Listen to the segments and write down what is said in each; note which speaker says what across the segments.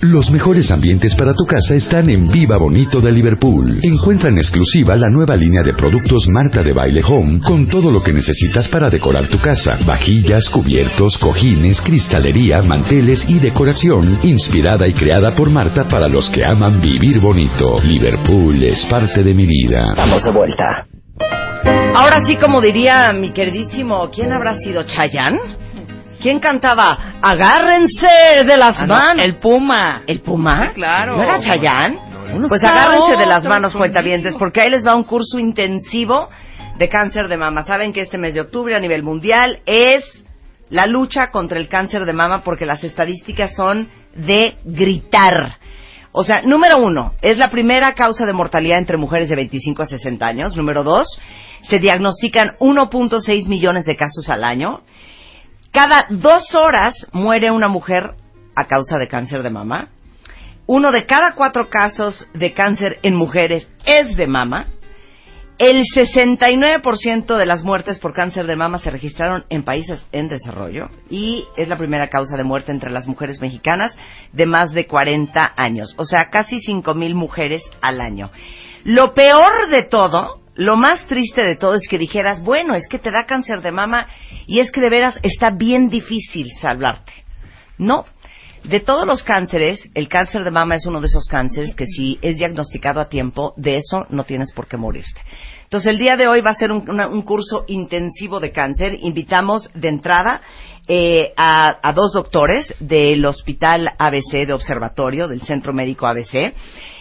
Speaker 1: Los mejores ambientes para tu casa están en Viva Bonito de Liverpool. Encuentra en exclusiva la nueva línea de productos Marta de Baile Home con todo lo que necesitas para decorar tu casa. Vajillas, cubiertos, cojines, cristalería, manteles y decoración inspirada y creada por Marta para los que aman vivir bonito. Liverpool es parte de mi vida.
Speaker 2: Vamos de vuelta. Ahora sí, como diría mi queridísimo, ¿quién habrá sido Chayanne? ¿Quién cantaba? Agárrense de las
Speaker 3: Ah, no,
Speaker 2: manos.
Speaker 3: el Puma.
Speaker 2: ¿El Puma?
Speaker 3: Claro.
Speaker 2: ¿No era Chayán? Pues agárrense de las manos, cuentavientes, porque ahí les va un curso intensivo de cáncer de mama. Saben que este mes de octubre a nivel mundial es la lucha contra el cáncer de mama porque las estadísticas son de gritar. O sea, número uno, es la primera causa de mortalidad entre mujeres de 25 a 60 años. Número dos, se diagnostican 1.6 millones de casos al año. Cada dos horas muere una mujer a causa de cáncer de mama. Uno de cada cuatro casos de cáncer en mujeres es de mama. El 69% de las muertes por cáncer de mama se registraron en países en desarrollo y es la primera causa de muerte entre las mujeres mexicanas de más de 40 años. O sea, casi 5.000 mujeres al año. Lo peor de todo, lo más triste de todo es que dijeras, bueno, es que te da cáncer de mama y es que de veras está bien difícil salvarte. No. De todos los cánceres, el cáncer de mama es uno de esos cánceres que si es diagnosticado a tiempo, de eso no tienes por qué morirte. Entonces, el día de hoy va a ser un, curso intensivo de cáncer. Invitamos de entrada eh, a, a dos doctores del Hospital ABC de Observatorio, del Centro Médico ABC.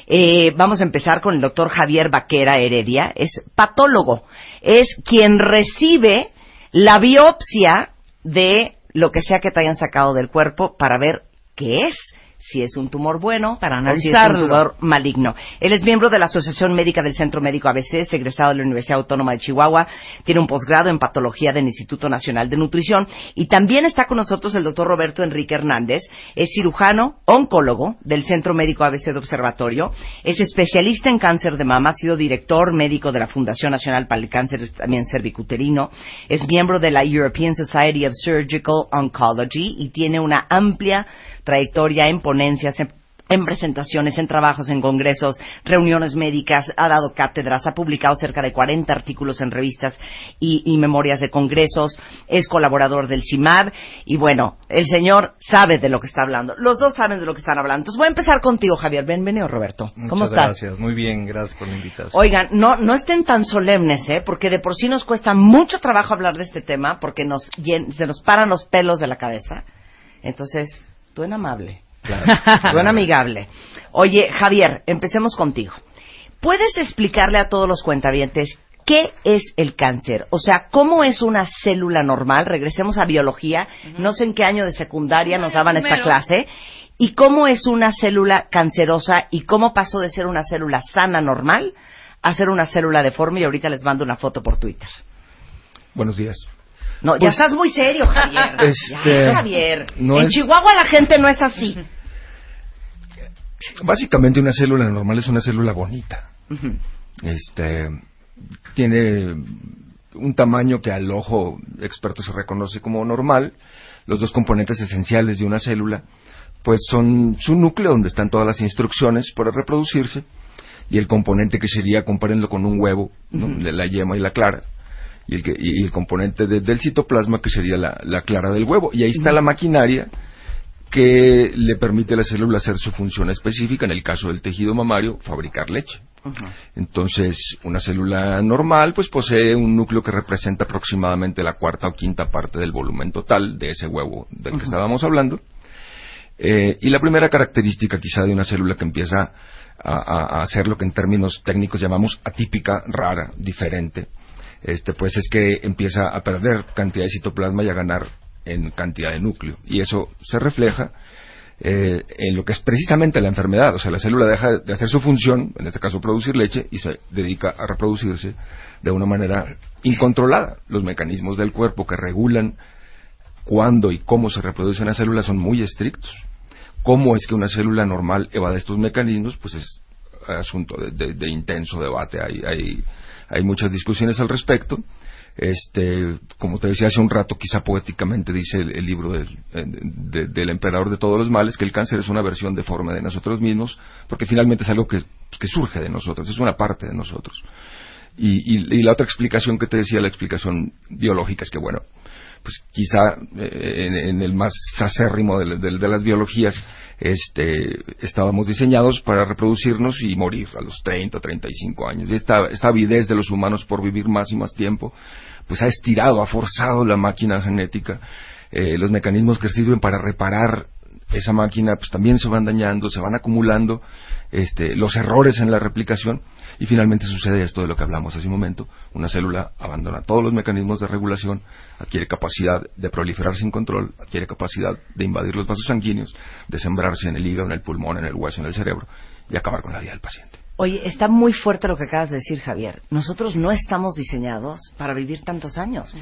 Speaker 2: Eh, vamos a empezar con el doctor Javier Vaquera Heredia. Es patólogo. Es quien recibe la biopsia de lo que sea que te hayan sacado del cuerpo para ver qué es. Si es un tumor bueno
Speaker 3: Para
Speaker 2: o si es un tumor maligno. Él es miembro de la Asociación Médica del Centro Médico ABC, es egresado de la Universidad Autónoma de Chihuahua, tiene un posgrado en patología del Instituto Nacional de Nutrición y también está con nosotros el doctor Roberto Enrique Hernández, es cirujano, oncólogo del Centro Médico ABC de Observatorio, es especialista en cáncer de mama, ha sido director médico de la Fundación Nacional para el Cáncer también cervicuterino, es miembro de la European Society of Surgical Oncology y tiene una amplia trayectoria en ponencias, en, en presentaciones, en trabajos, en congresos, reuniones médicas, ha dado cátedras, ha publicado cerca de 40 artículos en revistas y, y memorias de congresos, es colaborador del CIMAB y bueno, el señor sabe de lo que está hablando. Los dos saben de lo que están hablando. Entonces voy a empezar contigo, Javier. Bienvenido, Roberto. ¿Cómo
Speaker 4: Muchas
Speaker 2: estás?
Speaker 4: gracias, muy bien, gracias por la invitación.
Speaker 2: Oigan, no, no estén tan solemnes, ¿eh? Porque de por sí nos cuesta mucho trabajo hablar de este tema porque nos se nos paran los pelos de la cabeza. Entonces, tú en amable. En amigable. Oye, Javier, empecemos contigo. ¿Puedes explicarle a todos los cuentavientes qué es el cáncer? O sea, ¿cómo es una célula normal? Regresemos a biología. No sé en qué año de secundaria nos daban esta clase. ¿Y cómo es una célula cancerosa y cómo pasó de ser una célula sana normal a ser una célula deforme? Y ahorita les mando una foto por Twitter.
Speaker 4: Buenos días.
Speaker 2: No, ya
Speaker 4: Pues-
Speaker 2: estás muy serio, Javier.
Speaker 4: Este,
Speaker 2: Ya, Javier.
Speaker 4: no
Speaker 2: en
Speaker 4: es-
Speaker 2: Chihuahua la gente no es así.
Speaker 4: Básicamente una célula normal es una célula bonita. Este tiene un tamaño que al ojo experto se reconoce como normal. Los dos componentes esenciales de una célula pues son su núcleo donde están todas las instrucciones para reproducirse y el componente que sería compárenlo con un huevo, ¿no? la yema y la clara. Y el, que- y el componente de- del citoplasma que sería la, la clara del huevo. Y ahí está la maquinaria que le permite a la célula hacer su función específica, en el caso del tejido mamario, fabricar leche. Entonces, una célula normal pues posee un núcleo que representa aproximadamente la cuarta o quinta parte del volumen total de ese huevo del que estábamos hablando. Eh, y la primera característica quizá de una célula que empieza a, a- a hacer lo que en términos técnicos llamamos atípica, rara, diferente, este, pues es que empieza a perder cantidad de citoplasma y a ganar en cantidad de núcleo. Y eso se refleja eh, en lo que es precisamente la enfermedad. O sea, la célula deja de hacer su función, en este caso producir leche, y se dedica a reproducirse de una manera incontrolada. Los mecanismos del cuerpo que regulan cuándo y cómo se reproduce una célula son muy estrictos. ¿Cómo es que una célula normal evade estos mecanismos? Pues es asunto de, intenso debate. Hay, hay, hay muchas discusiones al respecto este, como te decía hace un rato, quizá poéticamente dice el, libro del, del, emperador de todos los males, que el cáncer es una versión deforme de nosotros mismos, porque finalmente es algo que, que surge de nosotros, es una parte de nosotros. Y, y, la otra explicación que te decía, la explicación biológica, es que, bueno, pues quizá eh, en, el más acérrimo de, de, las biologías, este, estábamos diseñados para reproducirnos y morir a los 30, 35 años. Y esta, esta avidez de los humanos por vivir más y más tiempo, pues ha estirado, ha forzado la máquina genética. Eh, los mecanismos que sirven para reparar esa máquina, pues también se van dañando, se van acumulando, este, los errores en la replicación y finalmente sucede esto de lo que hablamos hace un momento. Una célula abandona todos los mecanismos de regulación, adquiere capacidad de proliferar sin control, adquiere capacidad de invadir los vasos sanguíneos, de sembrarse en el hígado, en el pulmón, en el hueso, en el cerebro y acabar con la vida del paciente.
Speaker 2: Oye, está muy fuerte lo que acabas de decir, Javier. Nosotros no estamos diseñados para vivir tantos años.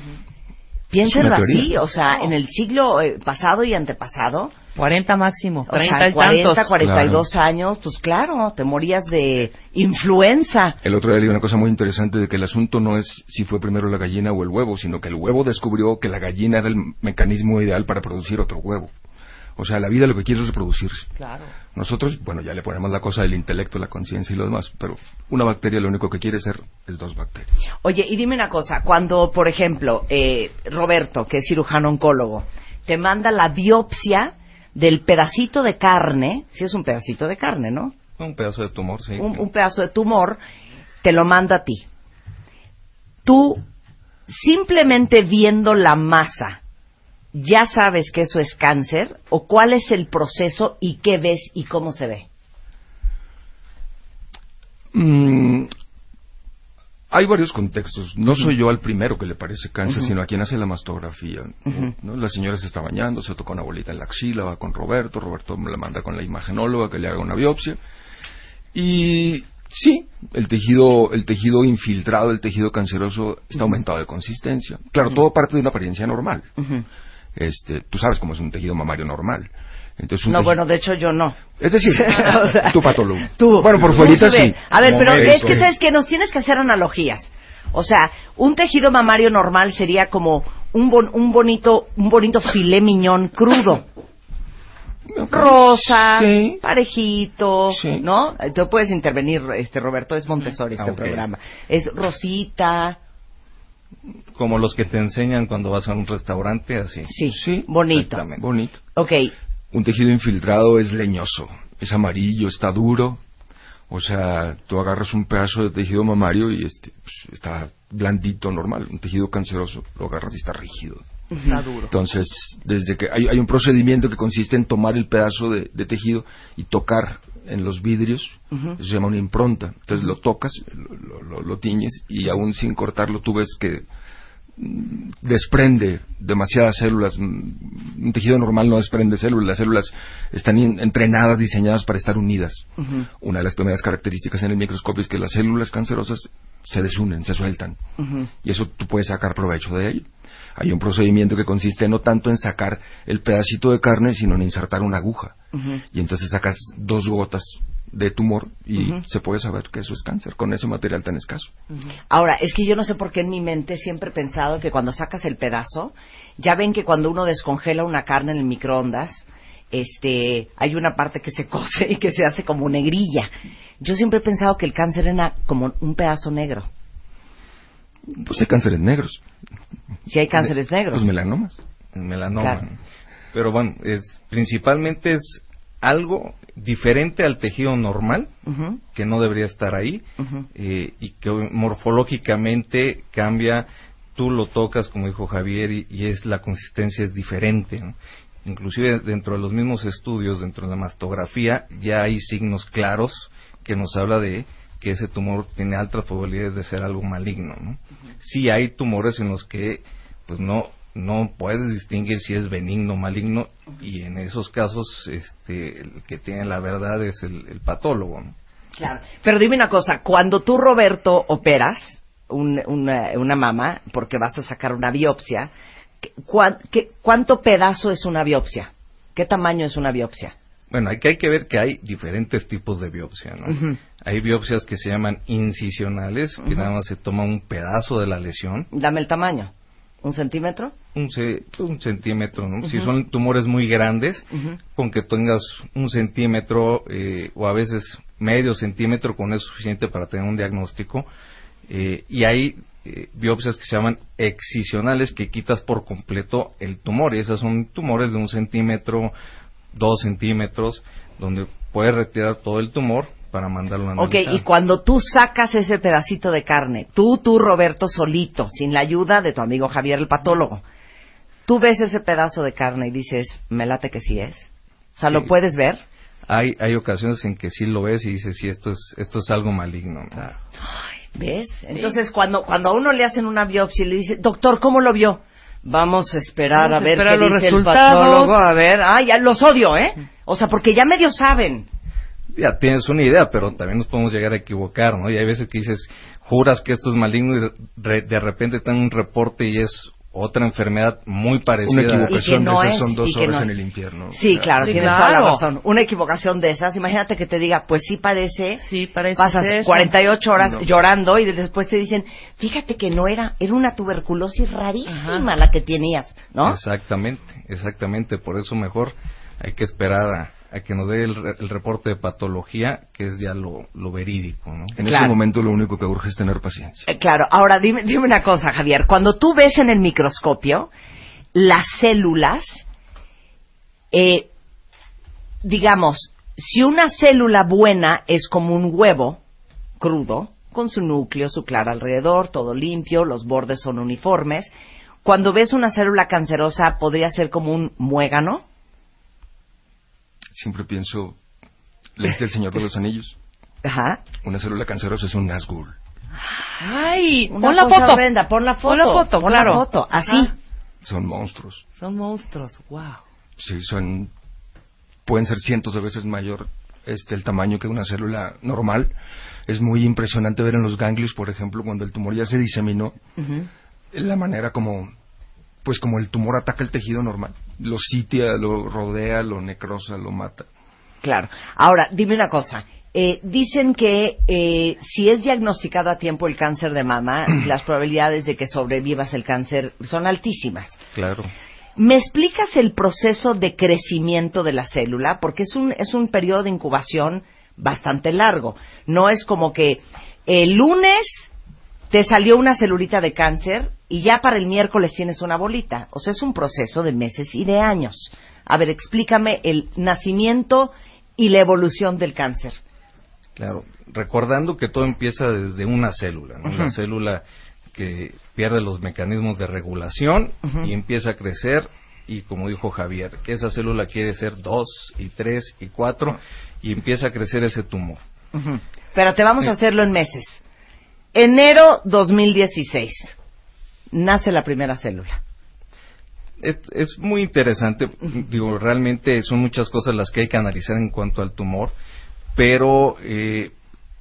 Speaker 2: Piénsenlo así, o sea, en el siglo eh, pasado y antepasado.
Speaker 3: 40 máximo, 30
Speaker 2: o sea, 40, 42 años, pues claro, te morías de influenza.
Speaker 4: El otro día leí una cosa muy interesante de que el asunto no es si fue primero la gallina o el huevo, sino que el huevo descubrió que la gallina era el mecanismo ideal para producir otro huevo. O sea, la vida lo que quiere es reproducirse.
Speaker 2: Claro.
Speaker 4: Nosotros, bueno, ya le ponemos la cosa del intelecto, la conciencia y lo demás, pero una bacteria lo único que quiere ser es dos bacterias.
Speaker 2: Oye, y dime una cosa, cuando, por ejemplo, eh, Roberto, que es cirujano oncólogo, te manda la biopsia del pedacito de carne, si es un pedacito de carne, ¿no?
Speaker 5: Un pedazo de tumor, sí.
Speaker 2: Un, un pedazo de tumor, te lo manda a ti. Tú, simplemente viendo la masa, ya sabes que eso es cáncer o cuál es el proceso y qué ves y cómo se ve?
Speaker 4: Mm, hay varios contextos. No soy yo al primero que le parece cáncer, sino a quien hace la mastografía. La señora se está bañando, se toca una bolita en la axila, va con Roberto, Roberto la manda con la imagenóloga que le haga una biopsia. Y sí, el tejido, el tejido infiltrado, el tejido canceroso está aumentado de consistencia. Claro, todo parte de una apariencia normal. Este, tú sabes cómo es un tejido mamario normal.
Speaker 2: Entonces, no, bueno, de hecho yo no.
Speaker 4: Es decir, tu patólogo.
Speaker 2: Tú,
Speaker 4: bueno, por fuera sí.
Speaker 2: A ver, pero es que sabes que nos tienes que hacer analogías. O sea, un tejido mamario normal sería como un, un bonito un bonito filé miñón crudo. Rosa, parejito, ¿no? Tú puedes intervenir, este Roberto, es Montessori este ah, programa. Es rosita,
Speaker 5: como los que te enseñan cuando vas a un restaurante, así.
Speaker 2: Sí, sí bonito.
Speaker 4: Bonito.
Speaker 2: Ok.
Speaker 4: Un tejido infiltrado es leñoso, es amarillo, está duro. O sea, tú agarras un pedazo de tejido mamario y este, pues, está blandito, normal. Un tejido canceroso lo agarras y está rígido.
Speaker 2: Está duro.
Speaker 4: Entonces, desde que hay, un procedimiento que consiste en tomar el pedazo de, tejido y tocar en los vidrios, eso se llama una impronta. Entonces lo tocas, lo, lo, tiñes y aún sin cortarlo tú ves que desprende demasiadas células. Un tejido normal no desprende células. Las células están entrenadas, diseñadas para estar unidas. Una de las primeras características en el microscopio es que las células cancerosas se desunen, se sueltan. Y eso tú puedes sacar provecho de ello hay un procedimiento que consiste no tanto en sacar el pedacito de carne, sino en insertar una aguja. Y entonces sacas dos gotas de tumor y se puede saber que eso es cáncer con ese material tan escaso.
Speaker 2: Ahora, es que yo no sé por qué en mi mente siempre he pensado que cuando sacas el pedazo, ya ven que cuando uno descongela una carne en el microondas, este, hay una parte que se cose y que se hace como negrilla. Yo siempre he pensado que el cáncer era como un pedazo negro.
Speaker 4: Pues hay cánceres negros.
Speaker 2: Si hay cánceres negros.
Speaker 4: Los melanomas.
Speaker 5: Melanoma. Pero bueno, es, principalmente es algo diferente al tejido normal, que no debería estar ahí, eh, y que morfológicamente cambia, tú lo tocas, como dijo Javier, y, es la consistencia es diferente. Inclusive dentro de los mismos estudios, dentro de la mastografía, ya hay signos claros que nos habla de que ese tumor tiene altas probabilidades de ser algo maligno. ¿no? Sí hay tumores en los que pues no no puedes distinguir si es benigno o maligno y en esos casos este, el que tiene la verdad es el, patólogo.
Speaker 2: Claro. Pero dime una cosa, cuando tú, Roberto, operas una, una mama porque vas a sacar una biopsia, ¿cuánto pedazo es una biopsia? ¿Qué tamaño es una biopsia?
Speaker 5: Bueno, hay que, hay que ver que hay diferentes tipos de biopsia, ¿no? Hay biopsias que se llaman incisionales, que nada más se toma un pedazo de la lesión.
Speaker 2: Dame el tamaño. ¿Un centímetro?
Speaker 5: Un, un centímetro, ¿no? Si son tumores muy grandes, con que tengas un centímetro eh, o a veces medio centímetro, con eso es suficiente para tener un diagnóstico. Eh, y hay eh, biopsias que se llaman excisionales, que quitas por completo el tumor. Y esas son tumores de un centímetro, dos centímetros, donde puedes retirar todo el tumor para mandarlo a
Speaker 2: analizar. Ok, y cuando tú sacas ese pedacito de carne, tú, tú, Roberto, solito, sin la ayuda de tu amigo Javier, el patólogo, tú ves ese pedazo de carne y dices, me late que sí es. O sea, ¿lo puedes ver?
Speaker 5: Hay, hay ocasiones en que sí lo ves y dices, sí, esto es, esto es algo maligno.
Speaker 2: ¿Ves? Entonces, cuando, cuando a uno le hacen una biopsia y le dice, doctor, ¿cómo lo vio? Vamos a esperar a, ver qué dice el patólogo. A ver, ah, ya los odio, ¿eh? O sea, porque ya medio saben
Speaker 5: ya tienes una idea, pero también nos podemos llegar a equivocar, ¿no? Y hay veces que dices, juras que esto es maligno y de repente te dan un reporte y es otra enfermedad muy parecida.
Speaker 4: Una equivocación de esas son dos horas en el infierno.
Speaker 2: Sí, claro, tienes toda la razón. Una equivocación de esas, imagínate que te diga, pues sí parece,
Speaker 3: sí, parece
Speaker 2: pasas 48 horas llorando y después te dicen, fíjate que no era, era una tuberculosis rarísima la que tenías, ¿no?
Speaker 5: Exactamente, exactamente, por eso mejor hay que esperar a, a que nos dé el, reporte de patología, que es ya lo, verídico. ¿no?
Speaker 4: En ese momento lo único que urge es tener paciencia.
Speaker 2: Eh, claro, ahora dime, dime una cosa, Javier. Cuando tú ves en el microscopio las células, eh, digamos, si una célula buena es como un huevo crudo, con su núcleo, su clara alrededor, todo limpio, los bordes son uniformes, cuando ves una célula cancerosa podría ser como un muégano,
Speaker 4: siempre pienso, ¿leíste El Señor de los Anillos?
Speaker 2: Ajá.
Speaker 4: Una célula cancerosa es un Nazgûl.
Speaker 2: Ay, pon la foto. Brenda, pon la foto. Pon la foto,
Speaker 3: pon claro.
Speaker 2: la foto, así.
Speaker 4: Son monstruos.
Speaker 3: Son monstruos, wow.
Speaker 4: Sí, son pueden ser cientos de veces mayor este el tamaño que una célula normal. Es muy impresionante ver en los ganglios, por ejemplo, cuando el tumor ya se diseminó, la manera como pues como el tumor ataca el tejido normal, lo sitia, lo rodea, lo necrosa, lo mata.
Speaker 2: Claro. Ahora, dime una cosa. Eh, dicen que eh, si es diagnosticado a tiempo el cáncer de mama, las probabilidades de que sobrevivas el cáncer son altísimas.
Speaker 5: Claro.
Speaker 2: ¿Me explicas el proceso de crecimiento de la célula? Porque es un, es un periodo de incubación bastante largo. No es como que el lunes te salió una celulita de cáncer y ya para el miércoles tienes una bolita. O sea, es un proceso de meses y de años. A ver, explícame el nacimiento y la evolución del cáncer.
Speaker 5: Claro, recordando que todo empieza desde una célula, ¿no? Una célula que pierde los mecanismos de regulación y empieza a crecer y como dijo Javier, esa célula quiere ser dos y tres y cuatro y empieza a crecer ese tumor.
Speaker 2: Pero te vamos a hacerlo en meses. Enero 2016. Nace la primera célula.
Speaker 5: Es, muy interesante. Digo, realmente son muchas cosas las que hay que analizar en cuanto al tumor, pero eh,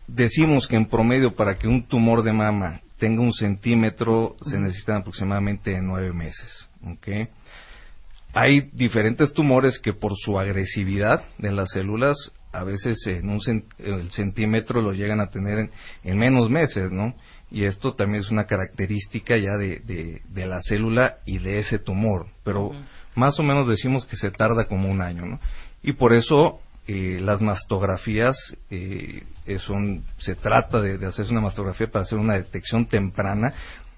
Speaker 5: decimos que en promedio para que un tumor de mama tenga un centímetro se necesitan aproximadamente nueve meses. Hay diferentes tumores que por su agresividad de las células a veces en un el centímetro lo llegan a tener en, menos meses, ¿no? Y esto también es una característica ya de, de, la célula y de ese tumor, pero más o menos decimos que se tarda como un año, ¿no? Y por eso eh, las mastografías eh, son, se trata de, de hacerse una mastografía para hacer una detección temprana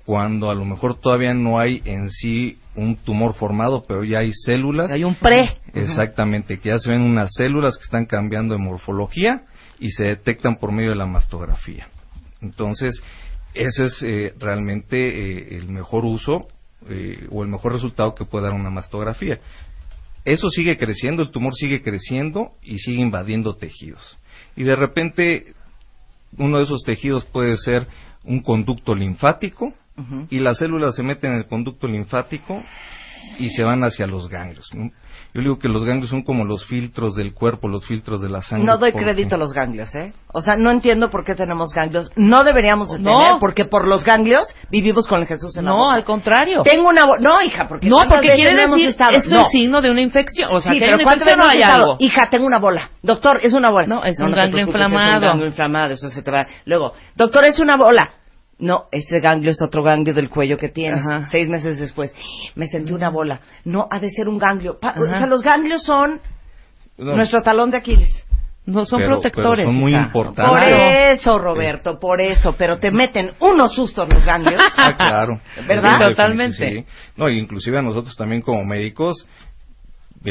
Speaker 5: cuando a lo mejor todavía no hay en sí un tumor formado, pero ya hay células.
Speaker 2: Hay un pre.
Speaker 5: Exactamente, que ya se ven unas células que están cambiando de morfología y se detectan por medio de la mastografía. Entonces, ese es eh, realmente eh, el mejor uso eh, o el mejor resultado que puede dar una mastografía. Eso sigue creciendo, el tumor sigue creciendo y sigue invadiendo tejidos. Y de repente, uno de esos tejidos puede ser un conducto linfático, y las células se meten en el conducto linfático y se van hacia los ganglios. ¿no? Yo digo que los ganglios son como los filtros del cuerpo, los filtros de la sangre.
Speaker 2: No doy
Speaker 5: porque-
Speaker 2: crédito a los ganglios, ¿eh? O sea, no entiendo por qué tenemos ganglios. No deberíamos de
Speaker 3: No.
Speaker 2: tener, porque por los ganglios vivimos con el Jesús en la
Speaker 3: No,
Speaker 2: boca.
Speaker 3: al contrario.
Speaker 2: Tengo una... No, hija, porque
Speaker 3: No,
Speaker 2: ¿cuántas
Speaker 3: porque quiere
Speaker 2: no
Speaker 3: decir,
Speaker 2: estado?
Speaker 3: es
Speaker 2: No.
Speaker 3: el signo de una infección. O sea,
Speaker 2: sí,
Speaker 3: que hay
Speaker 2: pero
Speaker 3: una
Speaker 2: ¿cuántas
Speaker 3: infección
Speaker 2: veces
Speaker 3: no hay algo.
Speaker 2: Hija, tengo una bola. Doctor, es una bola.
Speaker 3: No, es un
Speaker 2: te
Speaker 3: ganglio
Speaker 2: preocupes, Es
Speaker 3: inflamado.
Speaker 2: un ganglio inflamado, eso se te va. Luego, doctor, es una bola. No, este ganglio es otro ganglio del cuello que tienes.
Speaker 3: Ajá.
Speaker 2: Seis meses después, me sentí una bola. No, ha de ser un ganglio. Pa- o sea, los ganglios son
Speaker 5: No,
Speaker 2: nuestro talón de Aquiles.
Speaker 3: No son
Speaker 5: pero-
Speaker 3: protectores.
Speaker 5: pero son muy importantes.
Speaker 2: Por eso, Roberto, por eso. Pero te meten unos sustos los ganglios.
Speaker 5: Ah, claro.
Speaker 2: ¿Verdad?
Speaker 5: Sí,
Speaker 3: Totalmente.
Speaker 5: sí. No, inclusive a nosotros también como médicos,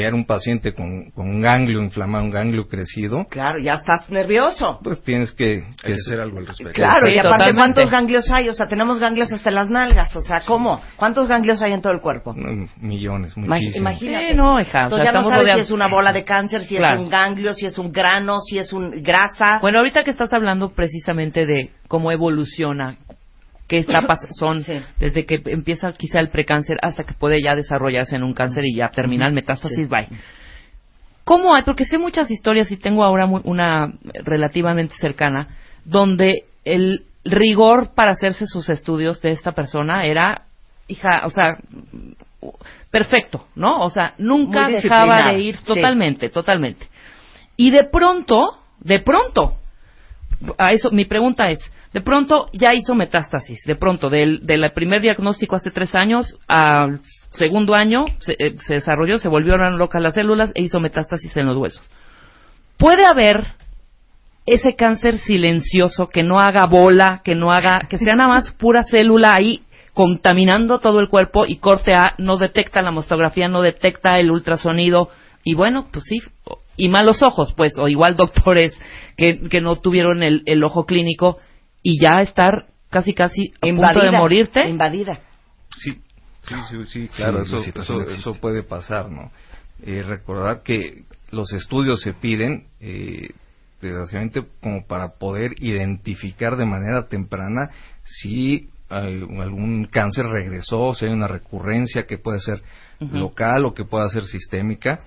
Speaker 5: ver un paciente con, con un ganglio inflamado, un ganglio crecido,
Speaker 2: Claro, ya estás nervioso.
Speaker 5: pues tienes que...
Speaker 4: Que hacer algo al respecto.
Speaker 2: Claro,
Speaker 3: Sí,
Speaker 2: y aparte,
Speaker 3: totalmente.
Speaker 2: ¿cuántos ganglios hay? O sea, tenemos ganglios hasta en las nalgas. O sea, ¿cómo? ¿Cuántos ganglios hay en todo el cuerpo?
Speaker 5: No, millones, muchísimos.
Speaker 2: Imagínate.
Speaker 3: Sí, no, hija. O
Speaker 2: Entonces
Speaker 3: sea,
Speaker 2: ya no
Speaker 3: estamos
Speaker 2: sabes si es una bola de cáncer, si
Speaker 3: Claro.
Speaker 2: es un ganglio, si es un grano, si es un grasa.
Speaker 3: Bueno, ahorita que estás hablando precisamente de cómo evoluciona, qué etapas son
Speaker 2: Sí.
Speaker 3: desde que empieza quizá el precáncer hasta que puede ya desarrollarse en un cáncer y ya terminar metástasis, bye. ¿Cómo hay? Porque sé muchas historias y tengo ahora mu- una relativamente cercana donde el rigor para hacerse sus estudios de esta persona era, hija, o sea, perfecto, ¿no? O sea, nunca
Speaker 2: Muy
Speaker 3: dejaba de ir
Speaker 2: sí.
Speaker 3: totalmente, totalmente. Y de pronto, de pronto, a eso, mi pregunta es, de pronto ya hizo metástasis, de pronto, del, primer diagnóstico hace tres años al segundo año se, eh, se desarrolló, se volvieron locas las células e hizo metástasis en los huesos. ¿Puede haber ese cáncer silencioso que no haga bola, que no haga, que sea nada más pura célula ahí contaminando todo el cuerpo y corte A no detecta la mastografía, no detecta el ultrasonido y bueno, pues sí, y malos ojos, pues, o igual doctores que, no tuvieron el ojo clínico y ya estar casi casi a punto de morirte.
Speaker 2: Invadida.
Speaker 5: Sí, sí, sí, sí, claro,
Speaker 4: Sí,
Speaker 5: eso, eso, eso puede pasar, ¿no? Eh, recordar que los estudios se piden, eh, desgraciadamente, como para poder identificar de manera temprana si algún cáncer regresó, si hay una recurrencia que puede ser local o que pueda ser sistémica,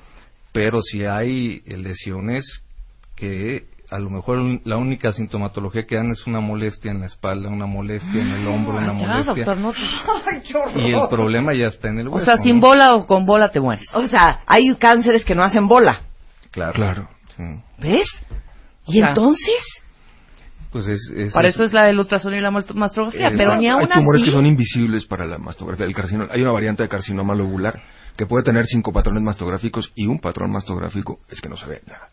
Speaker 5: pero si hay lesiones que a lo mejor un- la única sintomatología que dan es una molestia en la espalda, una molestia en el hombro, una
Speaker 3: Ah, ya,
Speaker 5: molestia.
Speaker 3: doctor, no-
Speaker 2: Ay, qué horror.
Speaker 5: Y el problema ya está en el
Speaker 3: o
Speaker 5: hueso.
Speaker 3: sea, sin
Speaker 5: ¿no?
Speaker 3: bola o con bola te mueres.
Speaker 2: O sea, hay cánceres que no hacen bola.
Speaker 5: Claro.
Speaker 4: Claro.
Speaker 5: Sí.
Speaker 2: ¿Ves?
Speaker 3: O
Speaker 2: ¿Y
Speaker 3: sea,
Speaker 2: entonces?
Speaker 5: Pues es, es-
Speaker 3: Para eso es la del ultrasonido y la mast- mastografía, pero ni aún
Speaker 4: Hay tumores
Speaker 3: así-
Speaker 4: que son invisibles para la mastografía. El carcino- hay una variante de carcinoma lobular que puede tener cinco patrones mastográficos y un patrón mastográfico es que no se ve nada.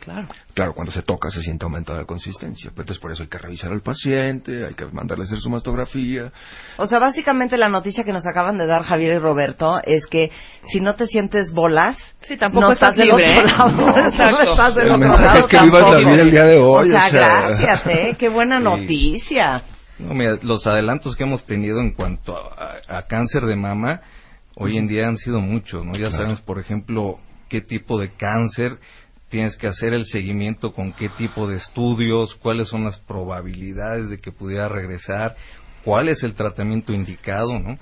Speaker 3: Claro.
Speaker 4: Claro, cuando se toca se siente aumentada la consistencia. Pero entonces por eso hay que revisar al paciente, hay que mandarle a hacer su mastografía.
Speaker 2: O sea, básicamente la noticia que nos acaban de dar Javier y Roberto es que si no te sientes bolas,
Speaker 3: Sí, tampoco
Speaker 2: no
Speaker 3: estás
Speaker 2: estás del
Speaker 3: libre,
Speaker 2: otro
Speaker 3: ¿eh?
Speaker 2: lado.
Speaker 3: No,
Speaker 2: No,
Speaker 3: exacto.
Speaker 2: estás del
Speaker 4: El
Speaker 2: otro
Speaker 4: mensaje
Speaker 2: lado
Speaker 4: es que vivas la vida el día de hoy.
Speaker 2: O sea,
Speaker 4: o sea.
Speaker 2: gracias, ¿eh? Qué buena
Speaker 5: Sí.
Speaker 2: noticia.
Speaker 5: No, mira, los adelantos que hemos tenido en cuanto a, a- a cáncer de mama hoy en día han sido muchos, ¿no? Ya sabemos, por ejemplo, qué tipo de cáncer tienes que hacer el seguimiento con qué tipo de estudios, cuáles son las probabilidades de que pudiera regresar, cuál es el tratamiento indicado, ¿no?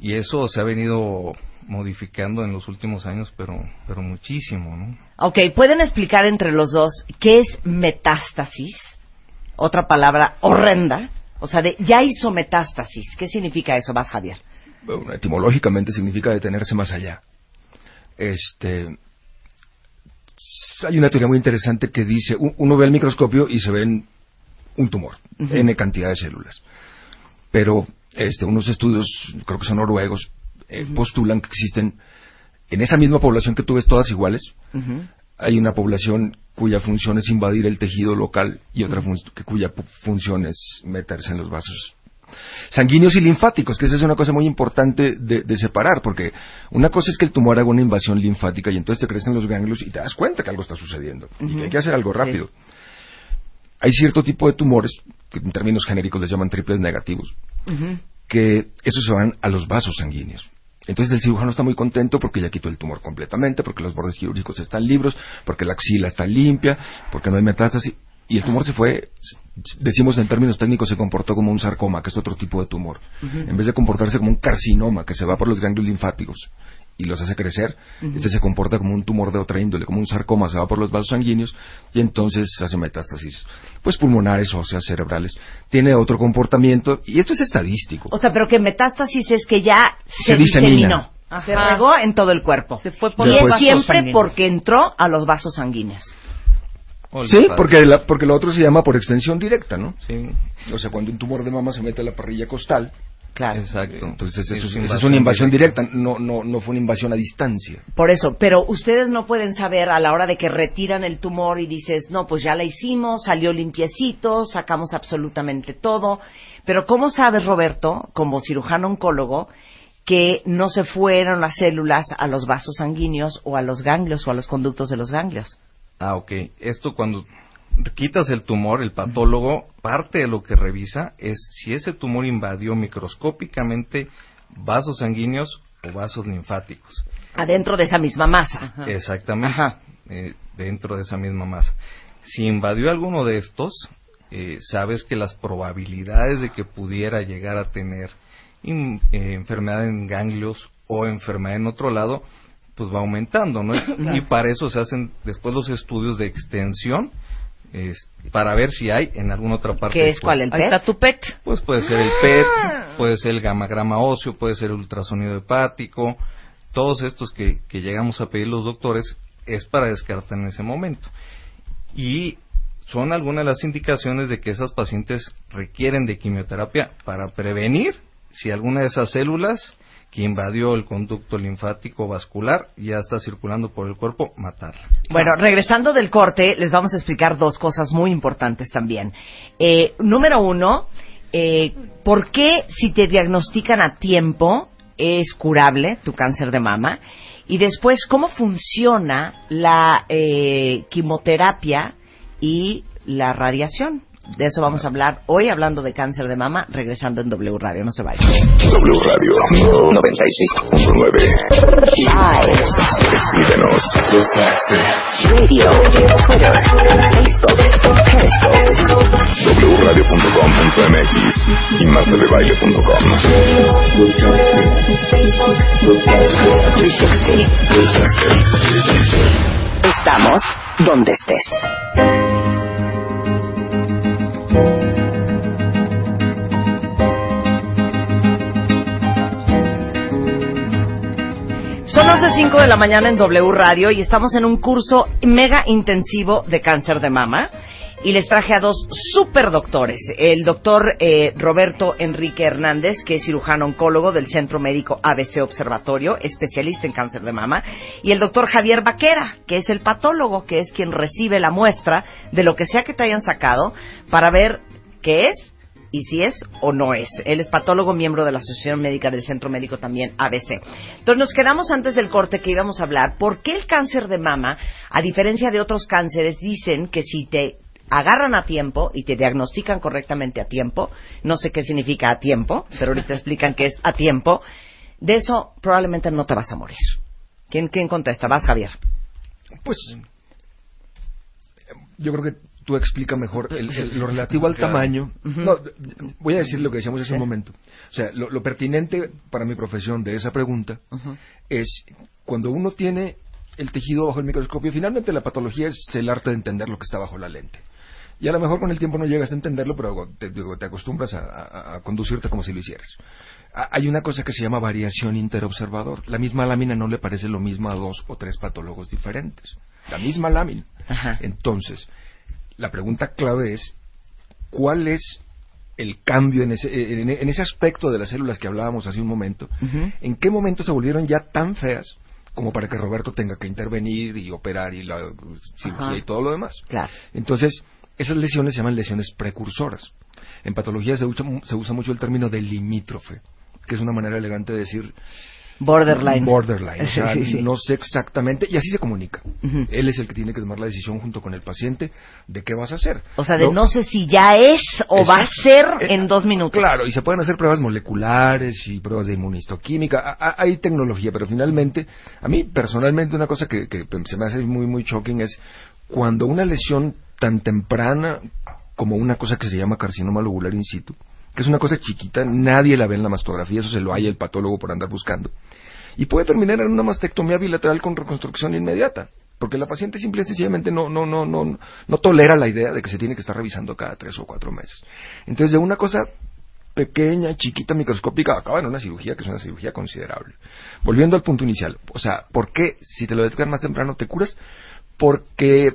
Speaker 5: Y eso se ha venido modificando en los últimos años, pero pero muchísimo, ¿no?
Speaker 2: Ok, ¿pueden explicar entre los dos qué es metástasis? Otra palabra horrenda. O sea, de ya hizo metástasis. ¿Qué significa eso? Vas, Javier.
Speaker 4: Bueno, etimológicamente significa detenerse más allá. Este, hay una teoría muy interesante que dice, uno ve el microscopio y se ven un tumor, n cantidad de células. Pero este, unos estudios, creo que son noruegos, eh, postulan que existen en esa misma población que tú ves todas iguales, hay una población cuya función es invadir el tejido local y otra que cuya función es meterse en los vasos sanguíneos y linfáticos, que esa es una cosa muy importante de, de separar, porque una cosa es que el tumor haga una invasión linfática y entonces te crecen los ganglios y te das cuenta que algo está sucediendo y que hay que hacer algo rápido. Hay cierto tipo de tumores, que en términos genéricos les llaman triples negativos, que esos se van a los vasos sanguíneos. Entonces el cirujano está muy contento porque ya quitó el tumor completamente, porque los bordes quirúrgicos están libres, porque la axila está limpia, porque no hay metástasis. Y el tumor se fue, decimos en términos técnicos, se comportó como un sarcoma, que es otro tipo de tumor. En vez de comportarse como un carcinoma que se va por los ganglios linfáticos y los hace crecer, este se comporta como un tumor de otra índole, como un sarcoma, se va por los vasos sanguíneos y entonces hace metástasis, pues pulmonares, óseas, cerebrales. Tiene otro comportamiento y esto es estadístico.
Speaker 2: O sea, pero que metástasis es que ya se,
Speaker 4: Se
Speaker 2: diseminó.
Speaker 3: Ajá.
Speaker 2: Se regó en todo el cuerpo.
Speaker 3: Se fue por
Speaker 2: y
Speaker 4: los
Speaker 2: es
Speaker 4: vasos
Speaker 2: siempre
Speaker 3: sanguíneos.
Speaker 2: porque entró a los vasos sanguíneos.
Speaker 4: Sí, porque, la- porque lo otro se llama por extensión directa, ¿no?
Speaker 5: Sí,
Speaker 4: O sea, cuando un tumor de mama se mete a la parrilla costal,
Speaker 2: Claro.
Speaker 5: exacto.
Speaker 4: entonces eso,
Speaker 5: Es
Speaker 4: es, esa es
Speaker 5: invasión
Speaker 4: una invasión
Speaker 5: directa.
Speaker 4: directa, no, no, no fue una invasión a distancia.
Speaker 2: Por eso, pero ustedes no pueden saber a la hora de que retiran el tumor y dices, no, pues ya la hicimos, salió limpiecito, sacamos absolutamente todo. Pero ¿cómo sabes, Roberto, como cirujano oncólogo, que no se fueron las células a los vasos sanguíneos o a los ganglios o a los conductos de los ganglios?
Speaker 5: Ah, ok. Esto cuando quitas el tumor, el patólogo, parte de lo que revisa es si ese tumor invadió microscópicamente vasos sanguíneos o vasos linfáticos.
Speaker 2: Adentro de esa misma masa.
Speaker 5: Exactamente.
Speaker 2: Ajá.
Speaker 5: eh, dentro de esa misma masa. Si invadió alguno de estos, eh, sabes que las probabilidades de que pudiera llegar a tener in- eh, enfermedad en ganglios o enfermedad en otro lado, pues va aumentando, ¿no? Y para eso se hacen después los estudios de extensión es, para ver si hay en alguna otra parte.
Speaker 2: ¿Qué es cuál, el.
Speaker 3: Ahí
Speaker 2: PET?
Speaker 3: está tu pet.
Speaker 5: Pues puede ser el PET, puede ser el gamagrama óseo, puede ser el ultrasonido hepático, todos estos que, que llegamos a pedir los doctores es para descartar en ese momento. Y son algunas de las indicaciones de que esas pacientes requieren de quimioterapia para prevenir si alguna de esas células que invadió el conducto linfático vascular ya está circulando por el cuerpo, matarla.
Speaker 2: Bueno, regresando del corte, les vamos a explicar dos cosas muy importantes también. Eh, número uno, eh, ¿por qué si te diagnostican a tiempo es curable tu cáncer de mama? Y después, ¿cómo funciona la eh, quimioterapia y la radiación? De eso vamos a hablar hoy, hablando de cáncer de mama, regresando en W Radio. No se vayan.
Speaker 6: W Radio 96.9. Escríbenos. Radio, Twitter, Facebook, Periscope. wradio.com.mx y martadebaile.com.
Speaker 2: Estamos donde estés. Son las 5 de la mañana en W Radio y estamos en un curso mega intensivo de cáncer de mama. Y les traje a dos super doctores. El doctor eh, Roberto Enrique Hernández, que es cirujano oncólogo del Centro Médico ABC Observatorio, especialista en cáncer de mama. Y el doctor Javier Vaquera, que es el patólogo, que es quien recibe la muestra de lo que sea que te hayan sacado para ver qué es y si es o no es. Él es patólogo, miembro de la Asociación Médica del Centro Médico también ABC. Entonces nos quedamos antes del corte que íbamos a hablar. ¿Por qué el cáncer de mama, a diferencia de otros cánceres, dicen que si te agarran a tiempo y te diagnostican correctamente a tiempo, no sé qué significa a tiempo, pero ahorita explican que es a tiempo, de eso probablemente no te vas a morir. ¿Quién, quién contesta? Vas, Javier.
Speaker 4: Pues yo creo que tú explica mejor el- el- lo relativo al tamaño. No, voy a decir lo que decíamos hace un momento. O sea, lo, lo pertinente para mi profesión de esa pregunta es cuando uno tiene el tejido bajo el microscopio, finalmente la patología es el arte de entender lo que está bajo la lente. Y a lo mejor con el tiempo no llegas a entenderlo, pero te, te acostumbras a, a- a conducirte como si lo hicieras. Ha- Hay una cosa que se llama variación interobservador. La misma lámina no le parece lo mismo a dos o tres patólogos diferentes. La misma lámina.
Speaker 2: Ajá.
Speaker 4: Entonces, la pregunta clave es, ¿cuál es el cambio en ese, en, en ese aspecto de las células que hablábamos hace un momento? ¿En qué momento se volvieron ya tan feas como para que Roberto tenga que intervenir y operar y la cirugía
Speaker 2: Ajá.
Speaker 4: y todo lo demás?
Speaker 2: Claro.
Speaker 4: Entonces, esas lesiones se llaman lesiones precursoras. En patología se usa, se usa mucho el término de limítrofe, que es una manera elegante de decir
Speaker 2: Borderline.
Speaker 4: borderline. O sea,
Speaker 2: Sí, sí, sí.
Speaker 4: no sé exactamente, y así se comunica. Él es el que tiene que tomar la decisión junto con el paciente de qué vas a hacer.
Speaker 2: O sea, de no sé si ya es o va a ser
Speaker 4: Eh,
Speaker 2: en dos minutos.
Speaker 4: Claro, y se pueden hacer pruebas moleculares y pruebas de inmunistoquímica. A- a- Hay tecnología, pero finalmente, a mí personalmente una cosa que, que se me hace muy, muy shocking es cuando una lesión tan temprana como una cosa que se llama carcinoma lobular in situ, que es una cosa chiquita, nadie la ve en la mastografía, eso se lo haya el patólogo por andar buscando. Y puede terminar en una mastectomía bilateral con reconstrucción inmediata, porque la paciente simple y sencillamente no, no, no, no, no tolera la idea de que se tiene que estar revisando cada tres o cuatro meses. Entonces, de una cosa pequeña, chiquita, microscópica, acaba en una cirugía que es una cirugía considerable. Volviendo al punto inicial, o sea, ¿por qué si te lo detectan más temprano te curas? Porque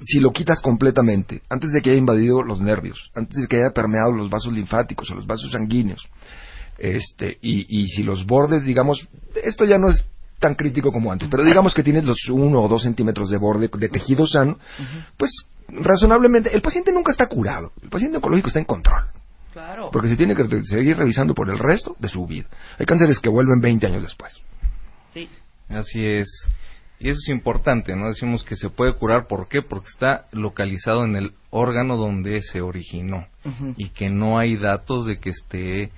Speaker 4: si lo quitas completamente, antes de que haya invadido los nervios, antes de que haya permeado los vasos linfáticos o los vasos sanguíneos, este, y, y si los bordes, digamos, esto ya no es tan crítico como antes, pero digamos que tienes los uno o dos centímetros de borde de tejido sano, pues razonablemente, el paciente nunca está curado, el paciente oncológico está en control.
Speaker 3: Claro.
Speaker 4: Porque se tiene que seguir revisando por el resto de su vida. Hay cánceres que vuelven 20 años después.
Speaker 3: Sí.
Speaker 5: Así es. Y eso es importante, ¿no? Decimos que se puede curar, ¿por qué? Porque está localizado en el órgano donde se originó y que no hay datos de que esté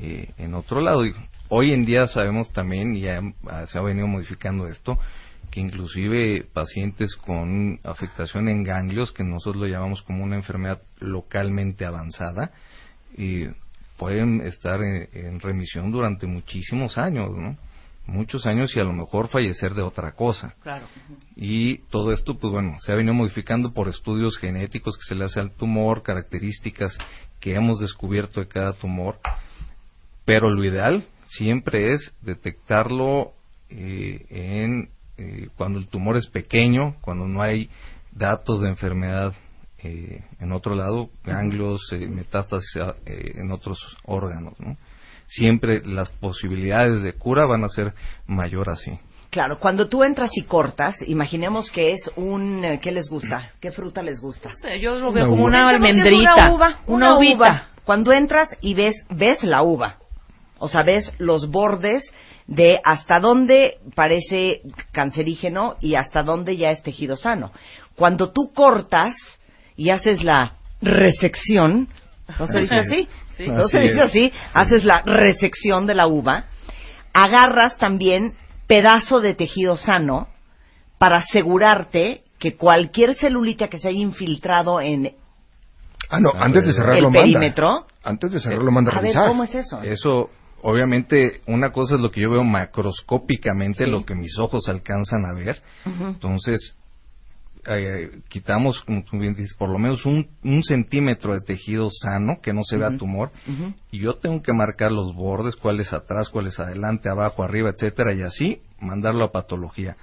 Speaker 5: eh, en otro lado. Y hoy en día sabemos también, y ya se ha venido modificando esto, que inclusive pacientes con afectación en ganglios, que nosotros lo llamamos como una enfermedad localmente avanzada, y pueden estar en, en remisión durante muchísimos años, ¿no? Muchos años y a lo mejor fallecer de otra cosa.
Speaker 3: Claro.
Speaker 5: Y todo esto, pues bueno, se ha venido modificando por estudios genéticos que se le hace al tumor, características que hemos descubierto de cada tumor. Pero lo ideal siempre es detectarlo eh, en eh, cuando el tumor es pequeño, cuando no hay datos de enfermedad eh, en otro lado, ganglios, eh, metástasis eh, en otros órganos. ¿no? Siempre las posibilidades de cura van a ser mayor así.
Speaker 2: Claro, cuando tú entras y cortas, imaginemos que es un... eh, ¿Qué les gusta? ¿Qué fruta les gusta?
Speaker 3: No sé, yo lo
Speaker 4: Una
Speaker 3: veo como
Speaker 4: uva.
Speaker 3: una almendrita.
Speaker 2: Una uva.
Speaker 3: Una,
Speaker 2: uva. Cuando entras y ves, ves la uva. O sea, ves los bordes de hasta dónde parece cancerígeno y hasta dónde ya es tejido sano. Cuando tú cortas y haces la resección, ¿no se dice así?
Speaker 3: Sí.
Speaker 2: ¿No se
Speaker 5: Así
Speaker 2: dice
Speaker 5: es.
Speaker 2: así? Haces la resección de la uva, agarras también pedazo de tejido sano para asegurarte que cualquier celulita que se haya infiltrado en
Speaker 4: Ah, no, antes de cerrar
Speaker 2: el
Speaker 4: lo manda.
Speaker 2: perímetro.
Speaker 4: Antes de cerrarlo manda a
Speaker 2: A ver,
Speaker 4: revisar.
Speaker 2: ¿cómo es eso?
Speaker 5: Eso, obviamente, una cosa es lo que yo veo macroscópicamente,
Speaker 2: Sí.
Speaker 5: lo que mis ojos alcanzan a ver. Entonces, eh, quitamos, como tú bien dices, por lo menos un, un centímetro de tejido sano, que no se vea tumor, y yo tengo que marcar los bordes, cuáles atrás, cuáles adelante, abajo, arriba, etcétera, y así mandarlo a patología.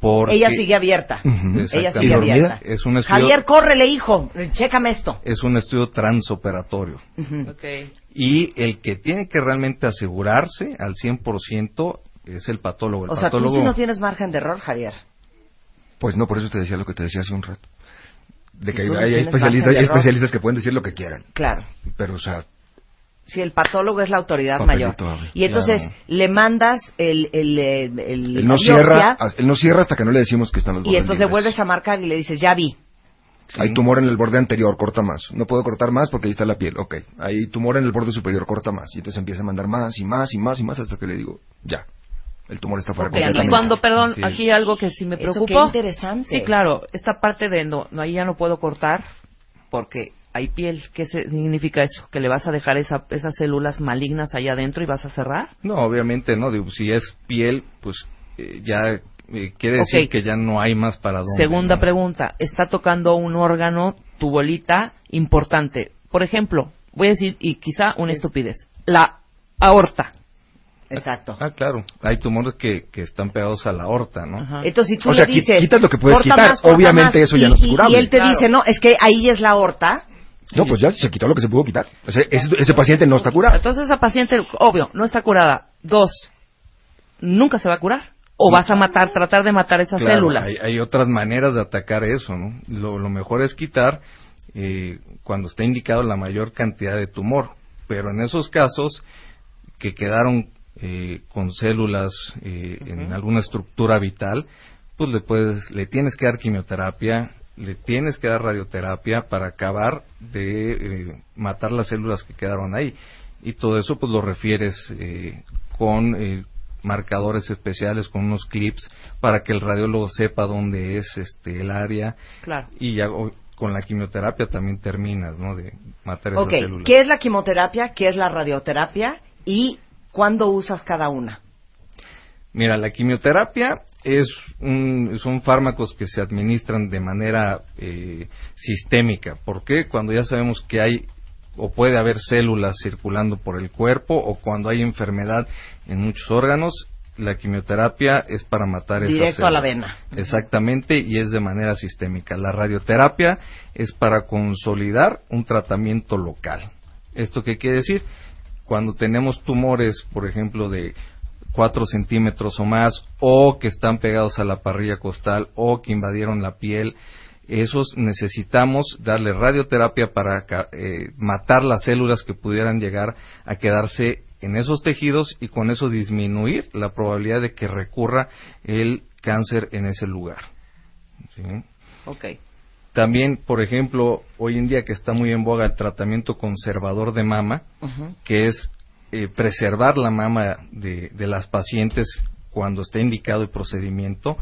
Speaker 5: Porque
Speaker 2: Ella sigue abierta. Ella
Speaker 5: Exactamente.
Speaker 2: sigue abierta.
Speaker 5: Es un estudio-
Speaker 2: Javier, córrele, hijo. Chécame esto.
Speaker 5: es un estudio transoperatorio.
Speaker 3: Ok.
Speaker 5: Y el que tiene que realmente asegurarse al 100% es el patólogo. El
Speaker 2: O sea, tú sí no tienes margen de error, Javier.
Speaker 4: Pues no, por eso te decía lo que te decía hace un rato. De que hay, especialistas, hay que pueden decir lo que quieran.
Speaker 2: Claro.
Speaker 4: Pero, o sea,
Speaker 2: Si el patólogo es la autoridad
Speaker 4: Papelito
Speaker 2: mayor. Y entonces
Speaker 5: Claro.
Speaker 2: le mandas el, el, el, el-
Speaker 4: él no, cierra, él no cierra hasta que no le decimos que están los
Speaker 2: y
Speaker 4: bordes
Speaker 2: entonces le
Speaker 4: libres.
Speaker 2: vuelves a marcar y le dices, ya vi.
Speaker 4: Hay tumor en el borde anterior, corta más. No puedo cortar más porque ahí está la piel. Ok. Hay tumor en el borde superior, corta más. Y entonces empieza a mandar más y más y más y más hasta que le digo, ya. El tumor está fuera
Speaker 3: Ok, y
Speaker 4: completamente.
Speaker 3: cuando, perdón,
Speaker 5: Sí.
Speaker 3: aquí hay algo que sí me
Speaker 2: Eso
Speaker 3: preocupó.
Speaker 2: qué interesante.
Speaker 3: Sí, claro, esta parte de no, no, ahí ya no puedo cortar porque hay piel. ¿Qué se- significa eso? ¿Que le vas a dejar esa- esas células malignas allá adentro y vas a cerrar?
Speaker 5: No, obviamente no. Digo, si es piel, pues eh, ya eh, quiere decir que ya no hay más para dónde.
Speaker 3: Segunda
Speaker 5: ¿no?
Speaker 3: pregunta, está tocando un órgano, tu bolita, importante. Por ejemplo, voy a decir, y quizá una estupidez, la aorta.
Speaker 2: Exacto.
Speaker 5: Ah, claro. Hay tumores que, que están pegados a la aorta, ¿no?
Speaker 3: Ajá.
Speaker 2: Entonces, si tú
Speaker 4: O
Speaker 2: le
Speaker 4: sea,
Speaker 2: dices...
Speaker 4: quitas lo que puedes
Speaker 2: "Corta
Speaker 4: quitar".
Speaker 2: más,
Speaker 4: Obviamente
Speaker 2: más",
Speaker 4: eso ya no es curable.
Speaker 2: Y él te
Speaker 3: Claro.
Speaker 2: dice, no, es que ahí es la aorta.
Speaker 4: No, pues ya se quitó lo que se pudo quitar. O sea, ese, ese paciente no está curado.
Speaker 3: Entonces esa paciente, obvio, no está curada. Dos, nunca se va a curar. O vas a matar, tratar de matar esas
Speaker 5: Claro,
Speaker 3: células.
Speaker 5: Hay, hay otras maneras de atacar eso, ¿no? Lo, lo mejor es quitar eh, cuando está indicado la mayor cantidad de tumor. Pero en esos casos que quedaron eh, con células eh, en alguna estructura vital, pues le puedes, le tienes que dar quimioterapia, le tienes que dar radioterapia para acabar de eh, matar las células que quedaron ahí. Y todo eso pues lo refieres eh, con eh, marcadores especiales, con unos clips, para que el radiólogo sepa dónde es este el área
Speaker 3: Claro.
Speaker 5: y ya o- con la quimioterapia también terminas, ¿no? De matar esas células.
Speaker 2: ¿qué es la quimioterapia? ¿Qué es la radioterapia? ¿Y cuándo usas cada una?
Speaker 5: Mira, la quimioterapia es un- son fármacos que se administran de manera eh, sistémica. ¿Por qué? Cuando ya sabemos que hay o puede haber células circulando por el cuerpo o cuando hay enfermedad en muchos órganos, la quimioterapia es para matar esas
Speaker 2: Directo a la
Speaker 5: células.
Speaker 2: vena.
Speaker 5: Exactamente, y es de manera sistémica. La radioterapia es para consolidar un tratamiento local. ¿Esto qué quiere decir? Cuando tenemos tumores, por ejemplo, de 4 centímetros o más, o que están pegados a la parrilla costal, o que invadieron la piel, esos necesitamos darle radioterapia para eh, matar las células que pudieran llegar a quedarse en esos tejidos y con eso disminuir la probabilidad de que recurra el cáncer en ese lugar. ¿sí?
Speaker 3: Ok.
Speaker 5: También, por ejemplo, hoy en día que está muy en boga el tratamiento conservador de mama, que es eh, preservar la mama de, de las pacientes cuando esté indicado el procedimiento.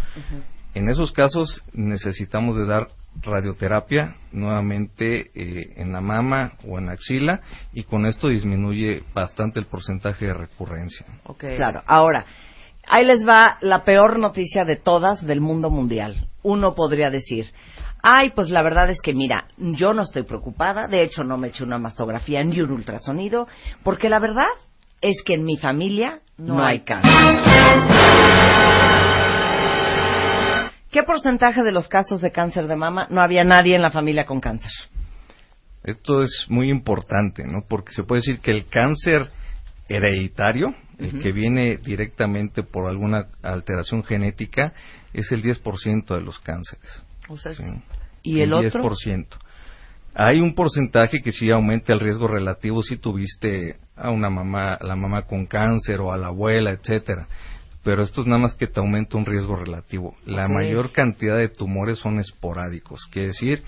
Speaker 5: En esos casos necesitamos de dar radioterapia nuevamente eh, en la mama o en la axila y con esto disminuye bastante el porcentaje de recurrencia.
Speaker 3: Ok.
Speaker 2: Claro. Ahora, ahí les va la peor noticia de todas del mundo mundial. Uno podría decir, ay, pues la verdad es que mira, yo no estoy preocupada, de hecho no me he hecho una mastografía ni un ultrasonido, porque la verdad es que en mi familia no,
Speaker 3: No
Speaker 2: hay
Speaker 3: hay.
Speaker 2: cáncer. ¿Qué porcentaje de los casos de cáncer de mama no había nadie en la familia con cáncer?
Speaker 5: Esto es muy importante, ¿no? Porque se puede decir que el cáncer hereditario, el que viene directamente por alguna alteración genética, es el 10% de los cánceres.
Speaker 3: O sea,
Speaker 5: ¿sí?
Speaker 3: ¿Y el otro?
Speaker 5: 10%. Hay un porcentaje que sí aumenta el riesgo relativo si tuviste a una mamá, la mamá con cáncer o a la abuela, etcétera. Pero esto es nada más que te aumenta un riesgo relativo. La mayor cantidad de tumores son esporádicos, quiere decir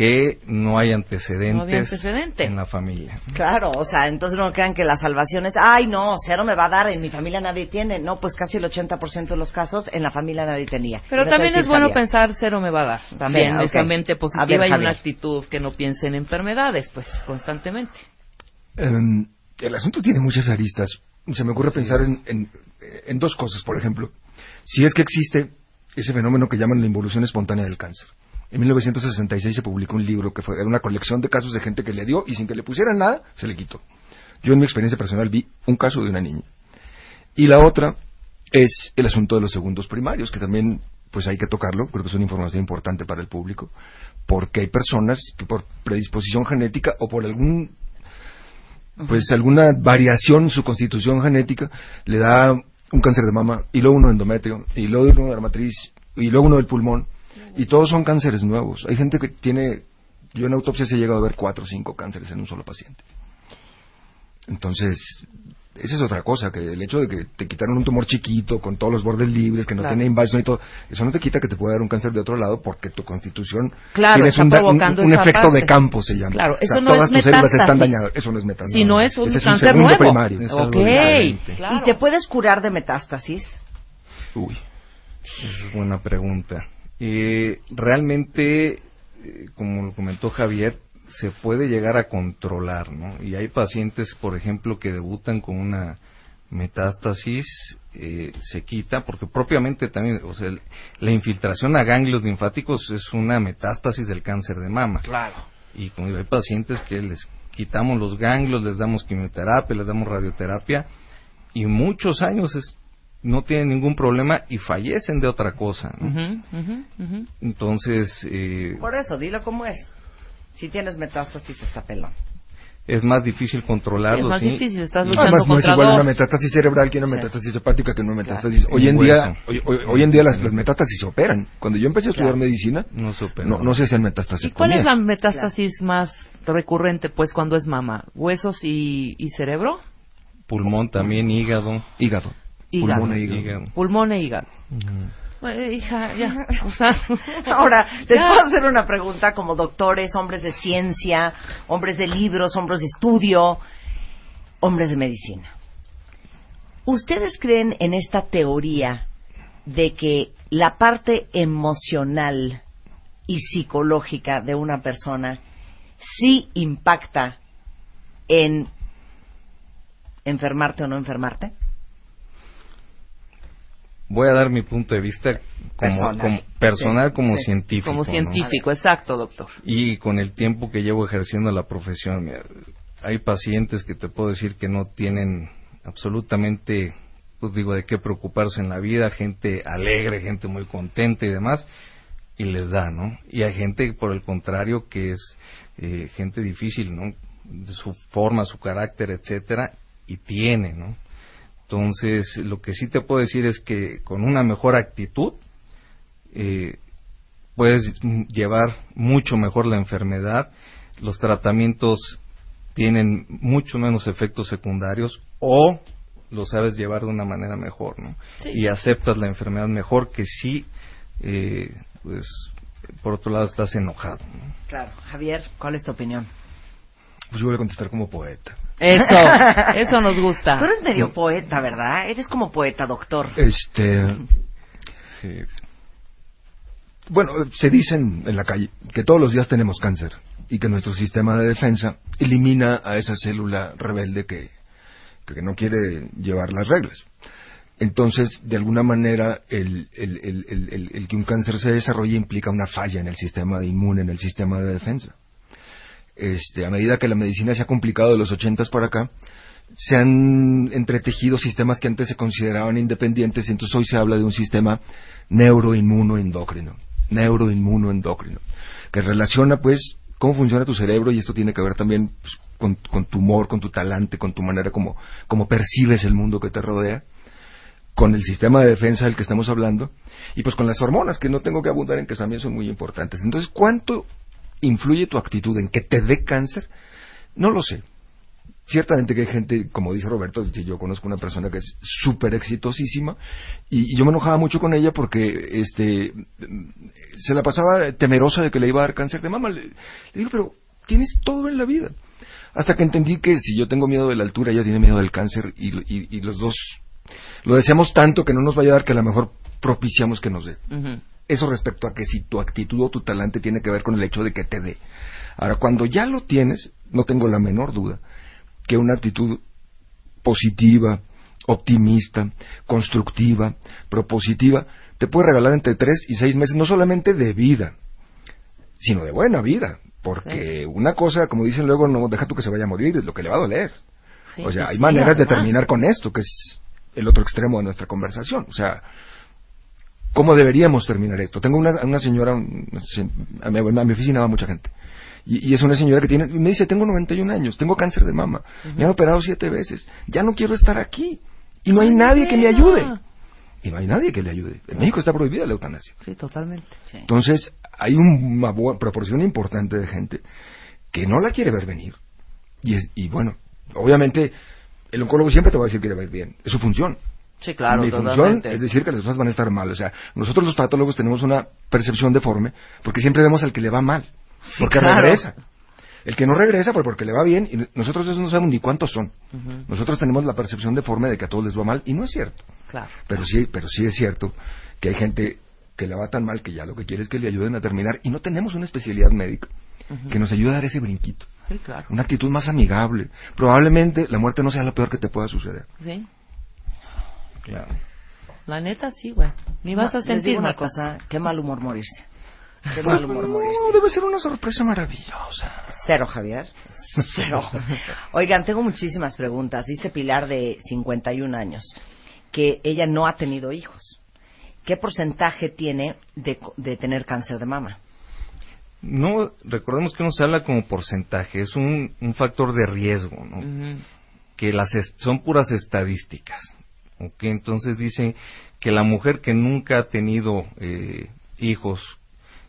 Speaker 5: que no hay antecedentes,
Speaker 3: No había antecedente.
Speaker 5: en la familia.
Speaker 2: Claro, o sea, entonces no crean que la salvación es, ay, no, cero me va a dar, en mi familia nadie tiene. No, pues casi el 80% de los casos en la familia nadie tenía.
Speaker 3: Pero también es bueno pensar cero me va a dar. También
Speaker 2: Sí,
Speaker 3: esa
Speaker 2: ok.
Speaker 3: mente positiva
Speaker 2: ver,
Speaker 3: y una actitud que no piense en enfermedades, pues, constantemente.
Speaker 4: Em, el asunto tiene muchas aristas. Se me ocurre pensar en, en- en dos cosas, por ejemplo. Si es que existe ese fenómeno que llaman la involución espontánea del cáncer. En 1966 se publicó un libro que fue era una colección de casos de gente que le dio y sin que le pusieran nada, se le quitó. Yo en mi experiencia personal vi un caso de una niña. Y la otra es el asunto de los segundos primarios, que también pues hay que tocarlo, creo que es una información importante para el público, porque hay personas que por predisposición genética o por algún pues alguna variación en su constitución genética le da un cáncer de mama y luego uno de endometrio y luego uno de la matriz y luego uno del pulmón y todos son cánceres nuevos. Hay gente que tiene, yo en autopsia he llegado a ver cuatro o cinco cánceres en un solo paciente. Entonces, esa es otra cosa, que el hecho de que te quitaron un tumor chiquito con todos los bordes libres, que no
Speaker 2: Claro.
Speaker 4: tiene invasión y todo, eso no te quita que te pueda dar un cáncer de otro lado porque tu constitución
Speaker 2: Claro,
Speaker 4: tienes
Speaker 2: está
Speaker 4: un, un-
Speaker 3: provocando
Speaker 4: un efecto
Speaker 3: parte.
Speaker 4: de campo se llama.
Speaker 3: Claro,
Speaker 4: O sea,
Speaker 3: eso no
Speaker 4: todas
Speaker 3: es
Speaker 4: tus células están
Speaker 3: metástasis.
Speaker 4: dañadas, eso no es metástasis.
Speaker 3: Si no es un
Speaker 4: Ese es
Speaker 3: cáncer
Speaker 4: segundo
Speaker 3: nuevo.
Speaker 4: primario.
Speaker 5: Es
Speaker 3: claro.
Speaker 2: ¿Y te puedes curar de metástasis?
Speaker 5: Uy, esa es buena pregunta. Eh, realmente, eh, como lo comentó Javier, se puede llegar a controlar, ¿no? Y hay pacientes, por ejemplo, que debutan con una metástasis, eh, se quita, porque propiamente también, o sea, el- la infiltración a ganglios linfáticos es una metástasis del cáncer de mama.
Speaker 2: Claro.
Speaker 5: Y como hay pacientes que les quitamos los ganglios, les damos quimioterapia, les damos radioterapia y muchos años es- no tienen ningún problema y fallecen de otra cosa. Entonces, eh,
Speaker 2: Por eso, dilo cómo es. Si tienes metástasis, está pelón.
Speaker 5: es más difícil controlarlo.
Speaker 3: Es más
Speaker 5: ¿sí?
Speaker 3: difícil, estás luchando
Speaker 4: Además, no es igual
Speaker 3: dos.
Speaker 4: una metástasis cerebral que una
Speaker 2: Sí.
Speaker 4: metástasis hepática que una
Speaker 2: Claro.
Speaker 4: metástasis. Hoy en día, hoy, hoy- hoy en día las, las metástasis se operan. Cuando yo empecé a estudiar
Speaker 2: Claro.
Speaker 4: medicina,
Speaker 5: No se opera.
Speaker 4: no, no se hacían metástasis.
Speaker 3: ¿Y cuál es la metástasis más recurrente, pues, cuando es mama? ¿Huesos y, y cerebro?
Speaker 5: Pulmón también, hígado.
Speaker 4: Hígado.
Speaker 3: Hígado.
Speaker 4: Pulmón e hígado.
Speaker 3: Pulmón e hígado. Bueno, hija, ya. O sea,
Speaker 2: Ahora, les
Speaker 3: ya.
Speaker 2: puedo hacer una pregunta como doctores, hombres de ciencia, hombres de libros, hombres de estudio, hombres de medicina. ¿Ustedes creen en esta teoría de que la parte emocional y psicológica de una persona sí impacta en enfermarte o no enfermarte?
Speaker 5: Voy a dar mi punto de vista como
Speaker 2: Personal.
Speaker 5: como, personal
Speaker 2: Sí,
Speaker 5: como
Speaker 2: sí.
Speaker 5: científico.
Speaker 3: Como
Speaker 5: ¿no?
Speaker 3: científico, exacto, doctor.
Speaker 5: Y con el tiempo que llevo ejerciendo la profesión, mira, hay pacientes que te puedo decir que no tienen absolutamente, pues digo, de qué preocuparse en la vida, gente alegre, gente muy contenta y demás, y les da, ¿no? Y hay gente, por el contrario, que es eh, gente difícil, ¿no? De su forma, su carácter, etcétera, y tiene, ¿no? Entonces, lo que sí te puedo decir es que con una mejor actitud, eh, puedes llevar mucho mejor la enfermedad, los tratamientos tienen mucho menos efectos secundarios o lo sabes llevar de una manera mejor, ¿no?
Speaker 3: Sí.
Speaker 5: Y aceptas la enfermedad mejor que si, eh, pues, por otro lado estás enojado, ¿no?
Speaker 2: Claro. Javier, ¿cuál es tu opinión?
Speaker 4: Pues yo voy a contestar como poeta.
Speaker 3: Eso, eso nos gusta.
Speaker 2: Tú eres medio poeta, ¿verdad? Eres como poeta, doctor.
Speaker 4: Este,
Speaker 5: Sí.
Speaker 4: bueno, se dicen en la calle que todos los días tenemos cáncer y que nuestro sistema de defensa elimina a esa célula rebelde que, que no quiere llevar las reglas. Entonces, de alguna manera, el, el- el- el- el- el que un cáncer se desarrolle implica una falla en el sistema de inmune, en el sistema de defensa. Este, a medida que la medicina se ha complicado de los ochentas para acá, se han entretejido sistemas que antes se consideraban independientes entonces hoy se habla de un sistema neuroinmunoendocrino, neuroinmunoendocrino, que relaciona pues cómo funciona tu cerebro y esto tiene que ver también pues, con, con tu humor, con tu talante, con tu manera como, como percibes el mundo que te rodea, con el sistema de defensa del que estamos hablando y pues con las hormonas que no tengo que abundar en que también son muy importantes. Entonces, ¿cuánto influye tu actitud en que te dé cáncer? No lo sé. Ciertamente que hay gente, como dice Roberto, yo conozco una persona que es súper exitosísima y, yo me enojaba mucho con ella porque este se la pasaba temerosa de que le iba a dar cáncer de mama. Le, digo, pero tienes todo en la vida. Hasta que entendí que si yo tengo miedo de la altura, ella tiene miedo del cáncer y, y- los dos lo deseamos tanto que no nos vaya a dar que a lo mejor propiciamos que nos dé. Eso respecto a que si tu actitud o tu talante tiene que ver con el hecho de que te dé. Ahora, cuando ya lo tienes, no tengo la menor duda que una actitud positiva, optimista, constructiva, propositiva, te puede regalar entre tres y seis meses, no solamente de vida, sino de buena vida. Porque una cosa, como dicen luego, no deja tú que se vaya a morir, es lo que le va a doler.
Speaker 3: Sí,
Speaker 4: o sea, hay
Speaker 3: sí,
Speaker 4: maneras de terminar con esto, que es el otro extremo de nuestra conversación. O sea, ¿cómo deberíamos terminar esto? Tengo una, una señora, a mi, a mi oficina va mucha gente, y, y es una señora que tiene, y me dice, tengo 91 años, tengo cáncer de mama, me han operado siete veces, ya no quiero estar aquí, y no hay nadie que me ayude. Y no hay nadie que le ayude. En México está prohibida la eutanasia.
Speaker 3: Sí, totalmente.
Speaker 4: Entonces, hay una proporción importante de gente que no la quiere ver venir. Y, es- y bueno, obviamente, el oncólogo siempre te va a decir que le va a ir bien. Es su función.
Speaker 3: Sí, claro,
Speaker 4: Mi función es decir que las cosas van a estar mal. O sea, nosotros los patólogos tenemos una percepción deforme porque siempre vemos al que le va mal. porque
Speaker 3: claro.
Speaker 4: regresa. El que no regresa, pues porque le va bien, y nosotros eso no sabemos ni cuántos son. Nosotros tenemos la percepción deforme de que a todos les va mal, y no es cierto.
Speaker 3: Claro.
Speaker 4: Pero sí, pero sí es cierto que hay gente que le va tan mal que ya lo que quiere es que le ayuden a terminar y no tenemos una especialidad médica que nos ayude a dar ese brinquito,
Speaker 3: Sí, claro.
Speaker 4: una actitud más amigable. Probablemente la muerte no sea lo peor que te pueda suceder.
Speaker 3: Sí.
Speaker 5: Claro.
Speaker 3: La neta, sí, güey. Ni vas a sentir
Speaker 2: una
Speaker 3: Marta.
Speaker 2: cosa, qué mal humor morirse. Qué mal humor morirse.
Speaker 4: No, debe ser una sorpresa maravillosa.
Speaker 2: Cero, Javier. Cero. Oigan, tengo muchísimas preguntas. Dice Pilar de 51 años que ella no ha tenido hijos. ¿Qué porcentaje tiene de, de tener cáncer de mama?
Speaker 5: No, recordemos que no se habla como porcentaje, es un, un factor de riesgo, ¿no?
Speaker 3: Ujú.
Speaker 5: que las son puras estadísticas. ¿Ok? Entonces dicen que la mujer que nunca ha tenido eh, hijos,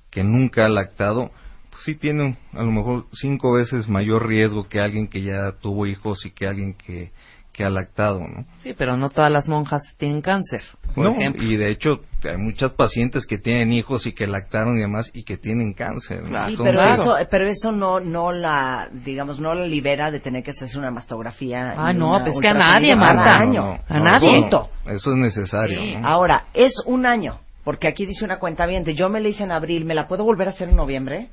Speaker 5: que nunca ha lactado, pues sí tiene a lo mejor cinco veces mayor riesgo que alguien que ya tuvo hijos y que alguien que, que ha lactado, ¿no?
Speaker 3: Sí, pero no todas las monjas tienen cáncer, por
Speaker 5: No,
Speaker 3: ejemplo.
Speaker 5: y de hecho hay muchas pacientes que tienen hijos y que lactaron y demás y que tienen cáncer.
Speaker 2: Sí,
Speaker 5: Entonces,
Speaker 2: pero
Speaker 3: Claro.
Speaker 2: eso, pero eso no, no la, digamos, no la libera de tener que hacerse una mastografía.
Speaker 3: Ah, no,
Speaker 2: una
Speaker 3: pues que a nadie, Marta.
Speaker 2: año.
Speaker 5: no, no,
Speaker 3: A
Speaker 5: no,
Speaker 3: nadie.
Speaker 5: eso no, Eso es necesario. ¿no?
Speaker 2: Ahora, es un año. Porque aquí dice una cuenta bien, yo me la hice en abril, ¿me la puedo volver a hacer en noviembre?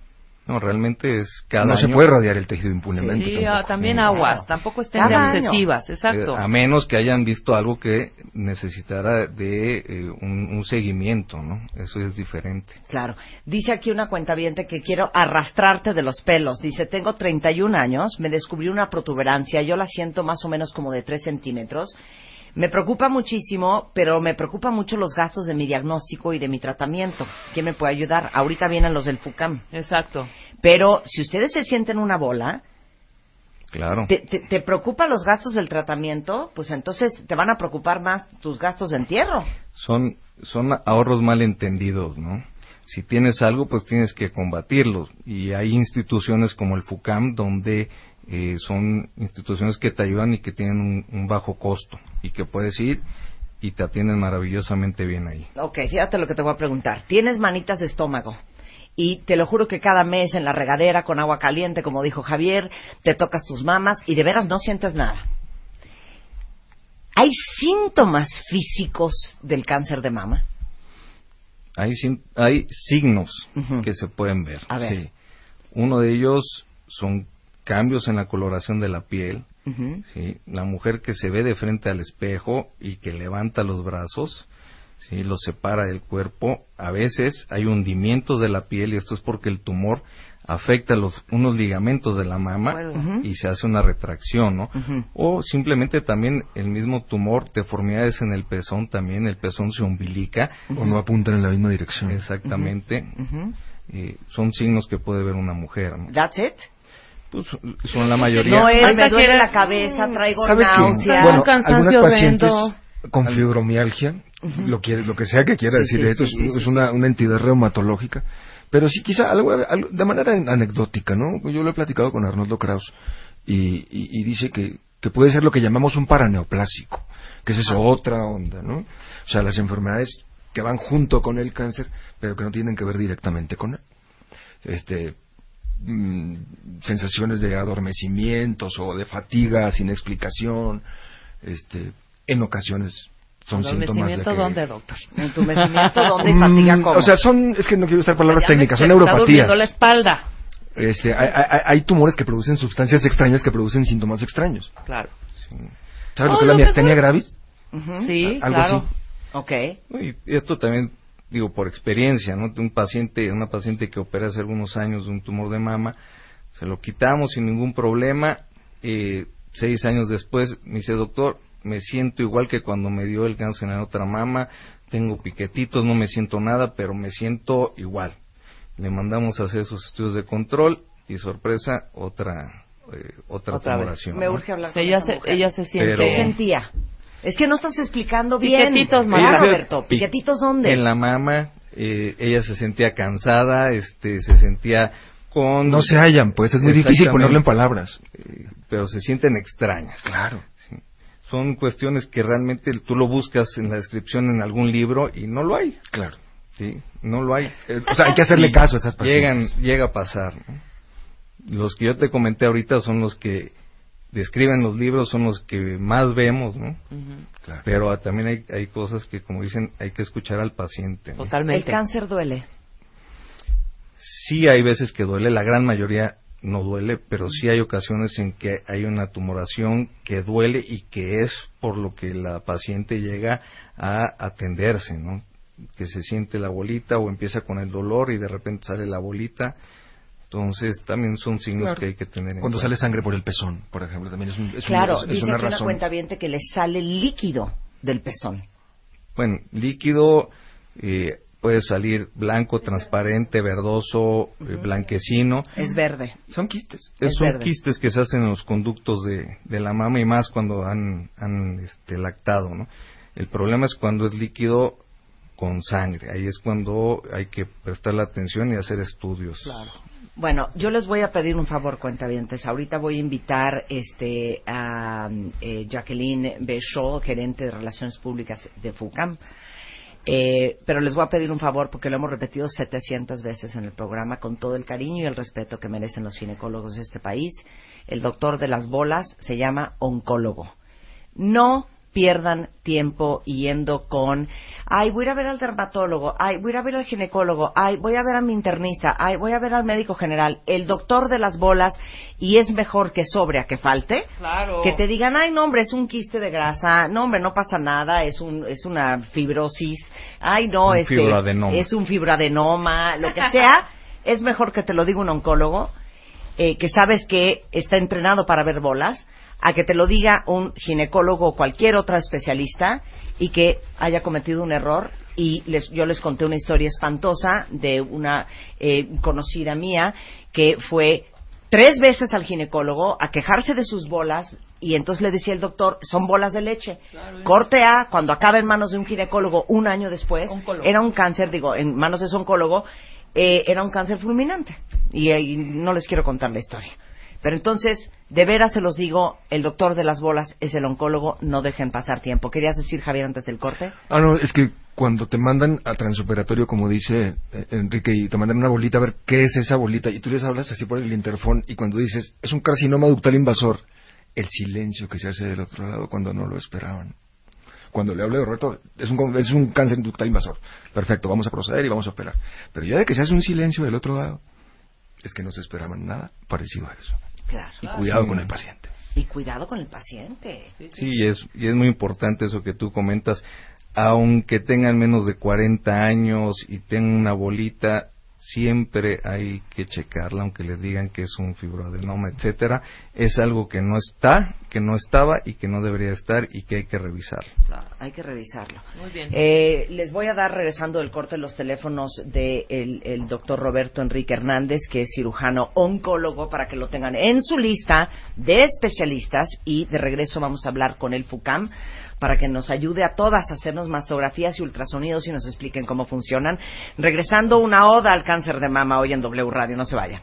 Speaker 5: No, realmente es cada
Speaker 4: no
Speaker 5: año.
Speaker 4: se puede radiar el tejido impunemente.
Speaker 3: Sí,
Speaker 4: tampoco.
Speaker 3: ah, también aguas, tampoco estén
Speaker 2: Cada
Speaker 3: de
Speaker 2: año.
Speaker 3: obsesivas, exacto.
Speaker 5: Eh, a menos que hayan visto algo que necesitara de eh, un, un seguimiento, ¿no? Eso es diferente.
Speaker 2: Claro. Dice aquí una cuenta que quiero arrastrarte de los pelos. Dice, tengo 31 años, me descubrí una protuberancia, yo la siento más o menos como de 3 centímetros. Me preocupa muchísimo, pero me preocupa mucho los gastos de mi diagnóstico y de mi tratamiento. ¿Quién me puede ayudar? Ahorita vienen los del FUCAM.
Speaker 3: Exacto.
Speaker 2: Pero si ustedes se sienten una bola,
Speaker 5: Claro.
Speaker 2: te, te, te preocupan los gastos del tratamiento, pues entonces te van a preocupar más tus gastos de entierro.
Speaker 5: Son, son ahorros mal entendidos, ¿no? Si tienes algo, pues tienes que combatirlos. Y hay instituciones como el FUCAM donde eh, son instituciones que te ayudan y que tienen un, un bajo costo y que puedes ir y te atienden maravillosamente bien ahí.
Speaker 2: Ok, fíjate lo que te voy a preguntar. Tienes manitas de estómago. Y te lo juro que cada mes en la regadera con agua caliente, como dijo Javier, te tocas tus mamas y de veras no sientes nada. ¿Hay síntomas físicos del cáncer de mama?
Speaker 5: Hay, hay signos que se pueden ver.
Speaker 2: A ver.
Speaker 5: sí. Uno de ellos son cambios en la coloración de la piel.
Speaker 2: Ujú.
Speaker 5: ¿sí? La mujer que se ve de frente al espejo y que levanta los brazos, ¿sí? los separa del cuerpo. A veces hay hundimientos de la piel y esto es porque el tumor afecta los, unos ligamentos de la mama y se hace una retracción, ¿no? O simplemente también el mismo tumor, deformidades en el pezón, también el pezón se umbilica.
Speaker 4: O no apuntan en la misma dirección.
Speaker 5: Exactamente. Eh, son signos que puede ver una mujer. ¿no?
Speaker 2: That's it.
Speaker 5: Pues, son la mayoría.
Speaker 2: No es, me duele la cabeza, traigo
Speaker 4: ¿Sabes qué?
Speaker 2: náuseas.
Speaker 4: Bueno, algunas pacientes con fibromialgia, lo, que, lo que sea que quiera
Speaker 2: Sí,
Speaker 4: decir
Speaker 2: sí,
Speaker 4: esto,
Speaker 2: sí,
Speaker 4: es,
Speaker 2: sí,
Speaker 4: es
Speaker 2: sí,
Speaker 4: una, una entidad reumatológica, pero sí quizá algo, algo- de manera anecdótica, ¿no? Yo lo he platicado con Arnoldo Kraus y, y- y dice que, que puede ser lo que llamamos un paraneoplásico, que es eso, otra onda, ¿no? O sea, las enfermedades que van junto con el cáncer, pero que no tienen que ver directamente con él. Este, mm, sensaciones de adormecimientos o de fatiga sin explicación, este, en ocasiones son síntomas de
Speaker 3: ¿Adormecimiento
Speaker 4: que...
Speaker 3: dónde, doctor?
Speaker 2: Entumecimiento, ¿dónde y fatiga
Speaker 4: Mm,
Speaker 2: cómo?
Speaker 4: O sea, son, es que no quiero usar palabras
Speaker 3: Ya me-
Speaker 4: técnicas, son
Speaker 3: me Está la
Speaker 4: neuropatías.
Speaker 3: espalda.
Speaker 4: Este, hay, hay- hay tumores que producen sustancias extrañas que producen síntomas extraños.
Speaker 3: Claro.
Speaker 4: ¿Sabes
Speaker 3: Oh,
Speaker 4: lo que es la miastenia gravis?
Speaker 2: Ujú.
Speaker 3: Sí,
Speaker 4: Algo
Speaker 3: claro.
Speaker 4: así.
Speaker 2: Ok.
Speaker 5: Y esto también, digo, por experiencia, ¿no? Un paciente, una paciente que opera hace algunos años de un tumor de mama, se lo quitamos sin ningún problema. eh, seis años después me dice, doctor, me siento igual que cuando me dio el cáncer en la otra mama, tengo piquetitos, no me siento nada, pero me siento igual. Le mandamos a hacer sus estudios de control y sorpresa, otra, eh, otra,
Speaker 2: Otra. Me
Speaker 5: ¿no?
Speaker 2: urge hablar con
Speaker 3: ella
Speaker 2: esa
Speaker 3: se,
Speaker 2: mujer.
Speaker 3: ella se siente...
Speaker 5: Pero-
Speaker 2: ¿Qué sentía? Es que no estás explicando bien.
Speaker 3: Piquetitos,
Speaker 2: ¿Verdad,
Speaker 3: mamá.
Speaker 2: Roberto?
Speaker 5: Pi-
Speaker 2: ¿Piquetitos dónde?
Speaker 5: En la mama, eh, ella se sentía cansada, este, se sentía con...
Speaker 4: No se hallan, pues es muy difícil ponerlo en palabras.
Speaker 5: Eh, pero se sienten extrañas.
Speaker 4: Claro.
Speaker 5: Sí. Son cuestiones que realmente tú lo buscas en la descripción en algún libro y no lo hay.
Speaker 4: Claro.
Speaker 5: Sí, no lo hay.
Speaker 4: Eh, o sea, hay que hacerle caso a esas
Speaker 5: Llegan,
Speaker 4: pacientes.
Speaker 5: llega a pasar. ¿no? Los que yo te comenté ahorita son los que describen los libros, son los que más vemos, ¿no?
Speaker 4: Claro.
Speaker 5: Pero ah, también hay, hay cosas que, como dicen, hay que escuchar al paciente. ¿no?
Speaker 2: El
Speaker 3: Totalmente.
Speaker 2: cáncer duele.
Speaker 5: Sí hay veces que duele, la gran mayoría no duele, pero sí hay ocasiones en que hay una tumoración que duele y que es por lo que la paciente llega a atenderse, ¿no? Que se siente la bolita o empieza con el dolor y de repente sale la bolita. Entonces también son signos
Speaker 4: Claro.
Speaker 5: que hay que tener en
Speaker 4: Cuando
Speaker 5: cuenta.
Speaker 4: sale sangre por el pezón, por ejemplo, también es, un- es un-
Speaker 2: Claro,
Speaker 4: es- es
Speaker 2: dice
Speaker 4: una
Speaker 2: que
Speaker 4: razón.
Speaker 2: cuenta que le sale líquido del pezón.
Speaker 5: Bueno, líquido eh, puede salir blanco, transparente, verdoso, eh, blanquecino.
Speaker 2: Es verde.
Speaker 4: Son quistes.
Speaker 5: Es-
Speaker 2: Es
Speaker 5: son
Speaker 2: verde.
Speaker 5: quistes que se hacen en los conductos de, de la mama y más cuando han, han este, lactado, ¿no? El problema es cuando es líquido con sangre. Ahí es cuando hay que prestarle atención y hacer estudios.
Speaker 2: Bueno, yo les voy a pedir un favor, cuentavientes. Ahorita voy a invitar este, a eh, Jacqueline Béchot, gerente de Relaciones Públicas de FUCAM. Eh, pero les voy a pedir un favor porque lo hemos repetido 700 veces en el programa con todo el cariño y el respeto que merecen los ginecólogos de este país. El doctor de las bolas se llama oncólogo. No pierdan tiempo yendo con, ay, voy a ir a ver al dermatólogo, ay, voy a ir a ver al ginecólogo, ay, voy a ver a mi internista, ay, voy a ver al médico general, el doctor de las bolas, y es mejor que sobre a que falte,
Speaker 3: Claro.
Speaker 2: que te digan, ay, no, hombre, es un quiste de grasa, no, hombre, no pasa nada, es, un, es una fibrosis, ay, no,
Speaker 5: Un
Speaker 2: este,
Speaker 5: fibroadenoma.
Speaker 2: es un fibroadenoma, lo que sea, es mejor que te lo diga un oncólogo, eh, que sabes que está entrenado para ver bolas, a que te lo diga un ginecólogo o cualquier otra especialista y que haya cometido un error. Y les, yo les conté una historia espantosa de una eh, conocida mía que fue tres veces al ginecólogo a quejarse de sus bolas y entonces le decía el doctor, son bolas de leche. Corte A, cuando acaba en manos de un ginecólogo un año después,
Speaker 3: Oncólogo.
Speaker 2: era un cáncer, digo, en manos de su oncólogo, eh, era un cáncer fulminante. Y, eh, y no les quiero contar la historia. Pero entonces, de veras se los digo, el doctor de las bolas es el oncólogo, no dejen pasar tiempo. ¿Querías decir, Javier, antes del corte?
Speaker 4: Ah, no, es que cuando te mandan a transoperatorio, como dice eh, Enrique, y te mandan una bolita a ver qué es esa bolita, y tú les hablas así por el interfón, y cuando dices, es un carcinoma ductal invasor, el silencio que se hace del otro lado cuando no lo esperaban. Cuando le hablo de Roberto, es un, es un cáncer ductal invasor. Perfecto, vamos a proceder y vamos a operar. Pero ya de que se hace un silencio del otro lado, es que no se esperaban nada parecido a eso.
Speaker 2: Claro.
Speaker 4: Y cuidado con el paciente.
Speaker 2: Y cuidado con el paciente.
Speaker 5: Sí, y es, y es muy importante eso que tú comentas. Aunque tengan menos de 40 años y tengan una bolita, siempre hay que checarla, aunque les digan que es un fibroadenoma, etcétera. Es algo que no está, que no estaba y que no debería estar y que hay que revisarlo.
Speaker 2: Claro, hay que revisarlo.
Speaker 3: Muy bien.
Speaker 2: Eh, les voy a dar, regresando del corte, los teléfonos del de el doctor Roberto Enrique Hernández, que es cirujano oncólogo, para que lo tengan en su lista de especialistas. Y de regreso vamos a hablar con el FUCAM para que nos ayude a todas a hacernos mastografías y ultrasonidos y nos expliquen cómo funcionan. Regresando una oda al cáncer de mama hoy en W Radio. No se vayan.